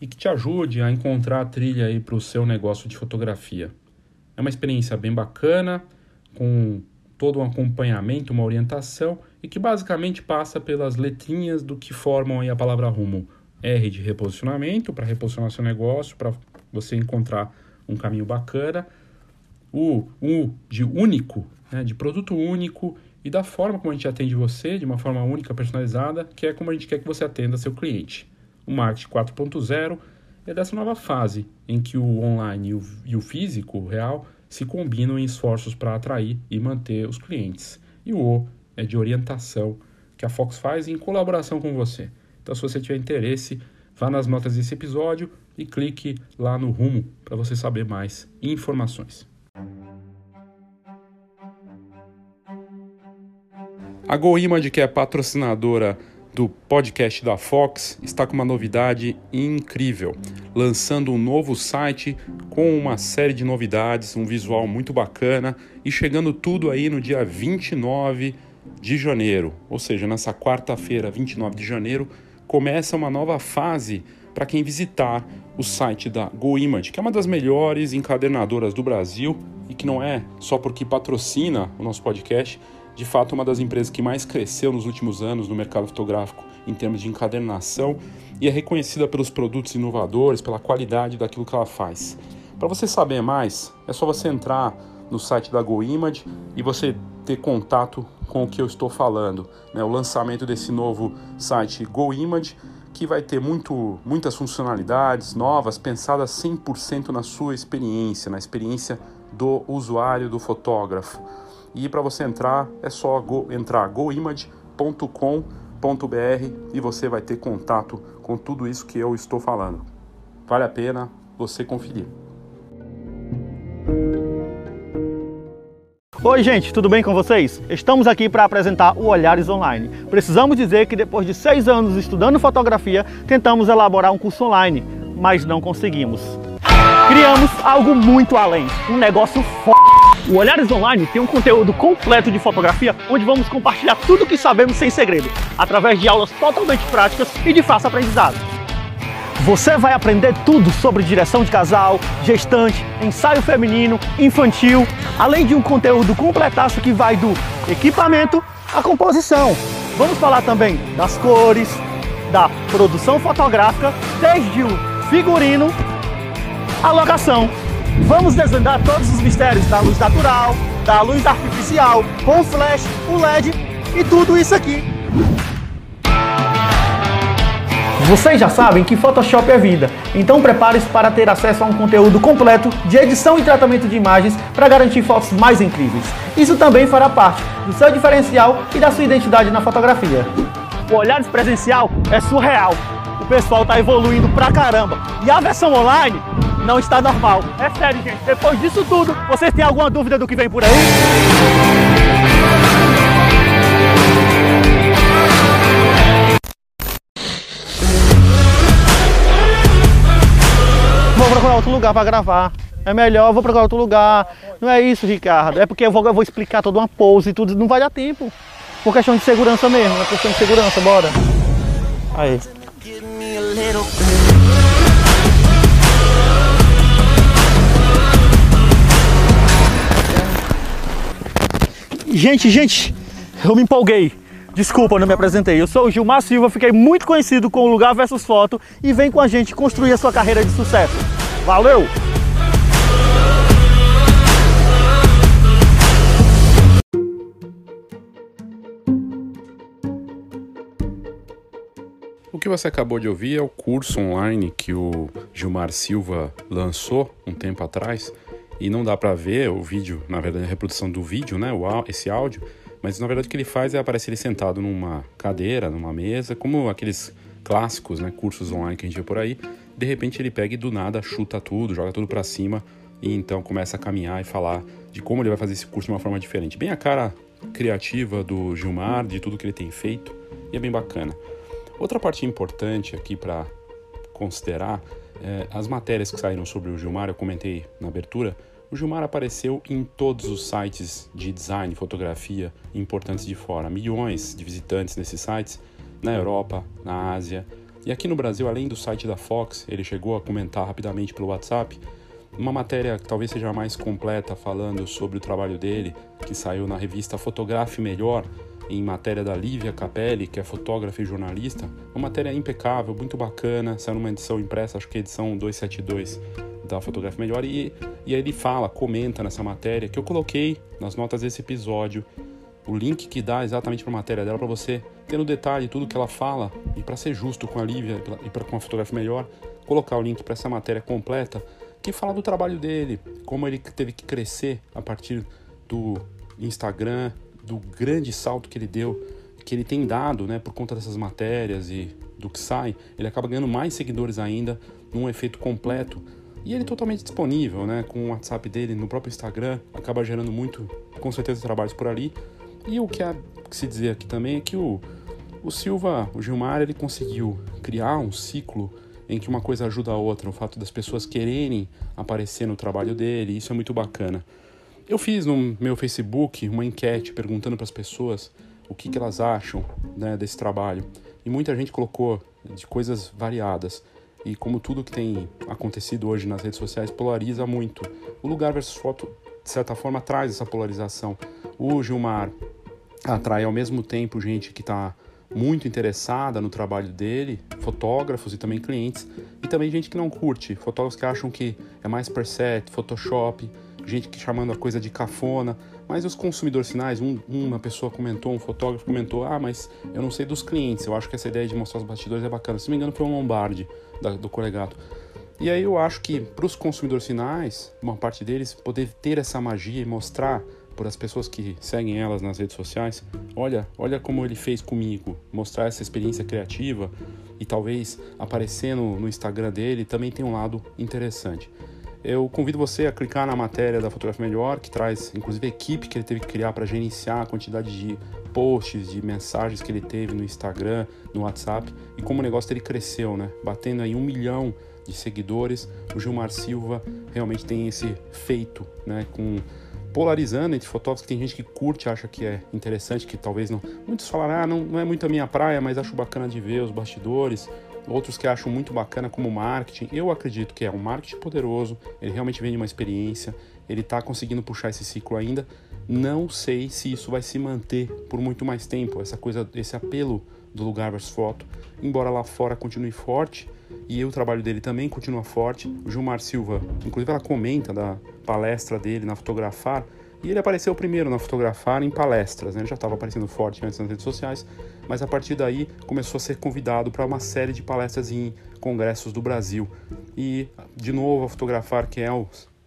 e que te ajude a encontrar a trilha aí para o seu negócio de fotografia. É uma experiência bem bacana, com todo um acompanhamento, uma orientação e que basicamente passa pelas letrinhas do que formam aí a palavra rumo. R de reposicionamento, para reposicionar seu negócio, para você encontrar um caminho bacana. O U de único, né, de produto único e da forma como a gente atende você, de uma forma única, personalizada, que é como a gente quer que você atenda seu cliente. O marketing 4.0 é dessa nova fase em que o online e o, e o físico, o real, se combinam em esforços para atrair e manter os clientes. E o O é de orientação que a Fox faz em colaboração com você. Então, se você tiver interesse, vá nas notas desse episódio e clique lá no rumo para você saber mais informações. A GoImage, que é patrocinadora do podcast da Fox, está com uma novidade incrível, lançando um novo site com uma série de novidades, um visual muito bacana e chegando tudo aí no dia 29 de janeiro, ou seja, nessa quarta-feira, 29 de janeiro, começa uma nova fase para quem visitar o site da GoImage, que é uma das melhores encadernadoras do Brasil e que não é só porque patrocina o nosso podcast, de fato uma das empresas que mais cresceu nos últimos anos no mercado fotográfico em termos de encadernação e é reconhecida pelos produtos inovadores, pela qualidade daquilo que ela faz. Para você saber mais, é só você entrar no site da GoImage e você ter contato com o que eu estou falando. Né? O lançamento desse novo site GoImage que vai ter muito, muitas funcionalidades novas pensadas 100% na sua experiência, na experiência do usuário, do fotógrafo. E para você entrar, é só go, entrar goimage.com.br e você vai ter contato com tudo isso que eu estou falando. Vale a pena você conferir. Oi, gente, tudo bem com vocês? Estamos aqui para apresentar o Olhares Online. Precisamos dizer que depois de seis anos estudando fotografia, tentamos elaborar um curso online, mas não conseguimos. Criamos algo muito além, um negócio foda. O Olhares Online tem um conteúdo completo de fotografia onde vamos compartilhar tudo o que sabemos sem segredo, através de aulas totalmente práticas e de fácil aprendizado. Você vai aprender tudo sobre direção de casal, gestante, ensaio feminino, infantil, além de um conteúdo completaço que vai do equipamento à composição. Vamos falar também das cores, da produção fotográfica, desde o figurino à locação. Vamos desvendar todos os mistérios da luz natural, da luz artificial, com flash, o LED e tudo isso aqui. Vocês já sabem que Photoshop é vida, então prepare-se para ter acesso a um conteúdo completo de edição e tratamento de imagens para garantir fotos mais incríveis. Isso também fará parte do seu diferencial e da sua identidade na fotografia. O Olhares Presencial é surreal. O pessoal está evoluindo pra caramba. E a versão online não está normal. É sério, gente. Depois disso tudo, vocês têm alguma dúvida do que vem por aí? Lugar para gravar. É melhor, vou procurar outro lugar. Não é isso, Ricardo. É porque eu vou, eu vou explicar toda uma pose e tudo. Não vai dar tempo. Por questão de segurança mesmo. É questão de segurança, bora. Aí. Gente, gente, eu me empolguei. Desculpa, não me apresentei. Eu sou o Gilmar Silva, fiquei muito conhecido com o Lugar versus Foto e vem com a gente construir a sua carreira de sucesso. Valeu! O que você acabou de ouvir é o curso online que o Gilmar Silva lançou um tempo atrás e não dá para ver o vídeo, na verdade a reprodução do vídeo, né, esse áudio, mas na verdade o que ele faz é aparecer ele sentado numa cadeira, numa mesa, como aqueles clássicos, né, cursos online que a gente vê por aí. De repente ele pega e do nada chuta tudo, joga tudo para cima e então começa a caminhar e falar de como ele vai fazer esse curso de uma forma diferente. Bem a cara criativa do Gilmar, de tudo que ele tem feito, e é bem bacana. Outra parte importante aqui para considerar é, as matérias que saíram sobre o Gilmar, eu comentei na abertura, o Gilmar apareceu em todos os sites de design fotografia importantes de fora. Milhões de visitantes nesses sites, na Europa, na Ásia. E aqui no Brasil, além do site da Fox, ele chegou a comentar rapidamente pelo WhatsApp uma matéria que talvez seja mais completa falando sobre o trabalho dele, que saiu na revista Fotografe Melhor, em matéria da Lívia Capelli, que é fotógrafa e jornalista. Uma matéria impecável, muito bacana, saiu numa edição impressa, acho que é edição 272 da Fotografia Melhor, e, e aí ele fala, comenta nessa matéria, que eu coloquei nas notas desse episódio o link que dá exatamente para a matéria dela, para você ter no detalhe tudo que ela fala, e para ser justo com a Lívia e pra, com a Fotografia Melhor, colocar o link para essa matéria completa, que fala do trabalho dele, como ele teve que crescer a partir do Instagram, do grande salto que ele deu, que ele tem dado, né, por conta dessas matérias e do que sai, ele acaba ganhando mais seguidores ainda num efeito completo. E ele totalmente disponível, né, com o WhatsApp dele no próprio Instagram, acaba gerando muito, com certeza, trabalhos por ali. E o que há que se dizer aqui também é que o, o Silva, o Gilmar, ele conseguiu criar um ciclo em que uma coisa ajuda a outra, o fato das pessoas quererem aparecer no trabalho dele, isso é muito bacana. Eu fiz no meu Facebook uma enquete perguntando para as pessoas o que, que elas acham né, desse trabalho. E muita gente colocou de coisas variadas. E como tudo que tem acontecido hoje nas redes sociais polariza muito. O lugar versus foto, de certa forma, traz essa polarização. O Gilmar atrai ao mesmo tempo gente que está muito interessada no trabalho dele, fotógrafos e também clientes, e também gente que não curte, fotógrafos que acham que é mais preset, Photoshop, gente que chamando a coisa de cafona, mas os consumidores finais, um, uma pessoa comentou, um fotógrafo comentou, ah, mas eu não sei dos clientes, eu acho que essa ideia de mostrar os bastidores é bacana. Se não me engano, foi um Lombardi da, do Colegato. E aí eu acho que para os consumidores finais, uma parte deles, poder ter essa magia e mostrar para as pessoas que seguem elas nas redes sociais, olha, olha como ele fez comigo, mostrar essa experiência criativa e talvez aparecer no, no Instagram dele também tem um lado interessante. Eu convido você a clicar na matéria da Fotografia Melhor, que traz inclusive a equipe que ele teve que criar para gerenciar a quantidade de posts, de mensagens que ele teve no Instagram, no WhatsApp e como o negócio dele cresceu, né? Batendo aí um milhão de seguidores. O Gilmar Silva realmente tem esse feito, né? Com polarizando entre fotógrafos que tem gente que curte, acha que é interessante, que talvez não. Muitos falaram, ah, não, não é muito a minha praia, mas acho bacana de ver os bastidores. outros que acham muito bacana como marketing. Eu acredito que é um marketing poderoso, ele realmente vem de uma experiência, ele está conseguindo puxar esse ciclo ainda. Não sei se isso vai se manter por muito mais tempo, essa coisa, esse apelo do lugar versus foto, embora lá fora continue forte e o trabalho dele também continua forte. O Gilmar Silva, inclusive ela comenta da palestra dele na Fotografar, e ele apareceu primeiro na Fotografar em palestras, né? ele já estava aparecendo forte antes nas redes sociais, mas a partir daí começou a ser convidado para uma série de palestras em congressos do Brasil. E, de novo, a Fotografar, que é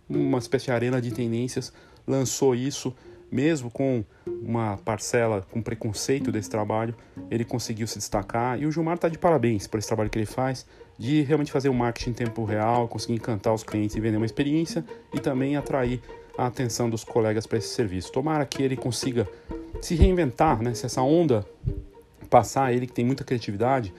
uma espécie de arena de tendências, lançou isso mesmo com uma parcela com preconceito desse trabalho, ele conseguiu se destacar e o Gilmar está de parabéns por esse trabalho que ele faz, de realmente fazer o um marketing em tempo real, conseguir encantar os clientes e vender uma experiência e também atrair a atenção dos colegas para esse serviço. Tomara que ele consiga se reinventar, né? se essa onda passar, ele que tem muita criatividade,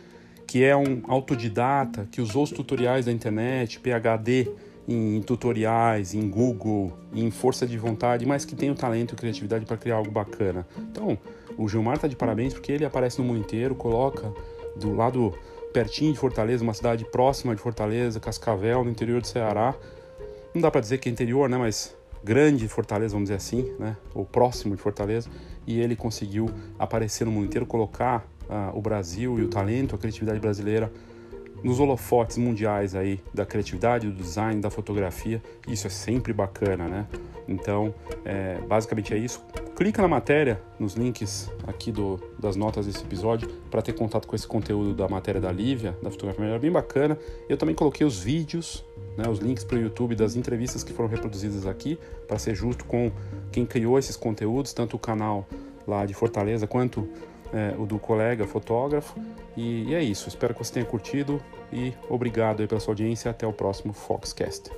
que é um autodidata, que usou os tutoriais da internet, PhD, em tutoriais, em Google, em força de vontade, mas que tem o talento e criatividade para criar algo bacana. Então, o Gilmar está de parabéns porque ele aparece no mundo inteiro, coloca do lado pertinho de Fortaleza, uma cidade próxima de Fortaleza, Cascavel, no interior do Ceará. Não dá para dizer que é interior, né, mas grande Fortaleza, vamos dizer assim, né, ou próximo de Fortaleza, e ele conseguiu aparecer no mundo inteiro, colocar uh, o Brasil e o talento, a criatividade brasileira nos holofotes mundiais aí da criatividade, do design, da fotografia. Isso é sempre bacana, né? Então, é, basicamente é isso. Clica na matéria, nos links aqui do, das notas desse episódio, para ter contato com esse conteúdo da matéria da Lívia, da fotografia melhor, bem bacana. Eu também coloquei os vídeos, né, os links para o YouTube das entrevistas que foram reproduzidas aqui, para ser justo com quem criou esses conteúdos, tanto o canal lá de Fortaleza quanto é, o do colega fotógrafo. E, e, é isso. Espero que você tenha curtido e obrigado pela sua audiência. Até o próximo Foxcast.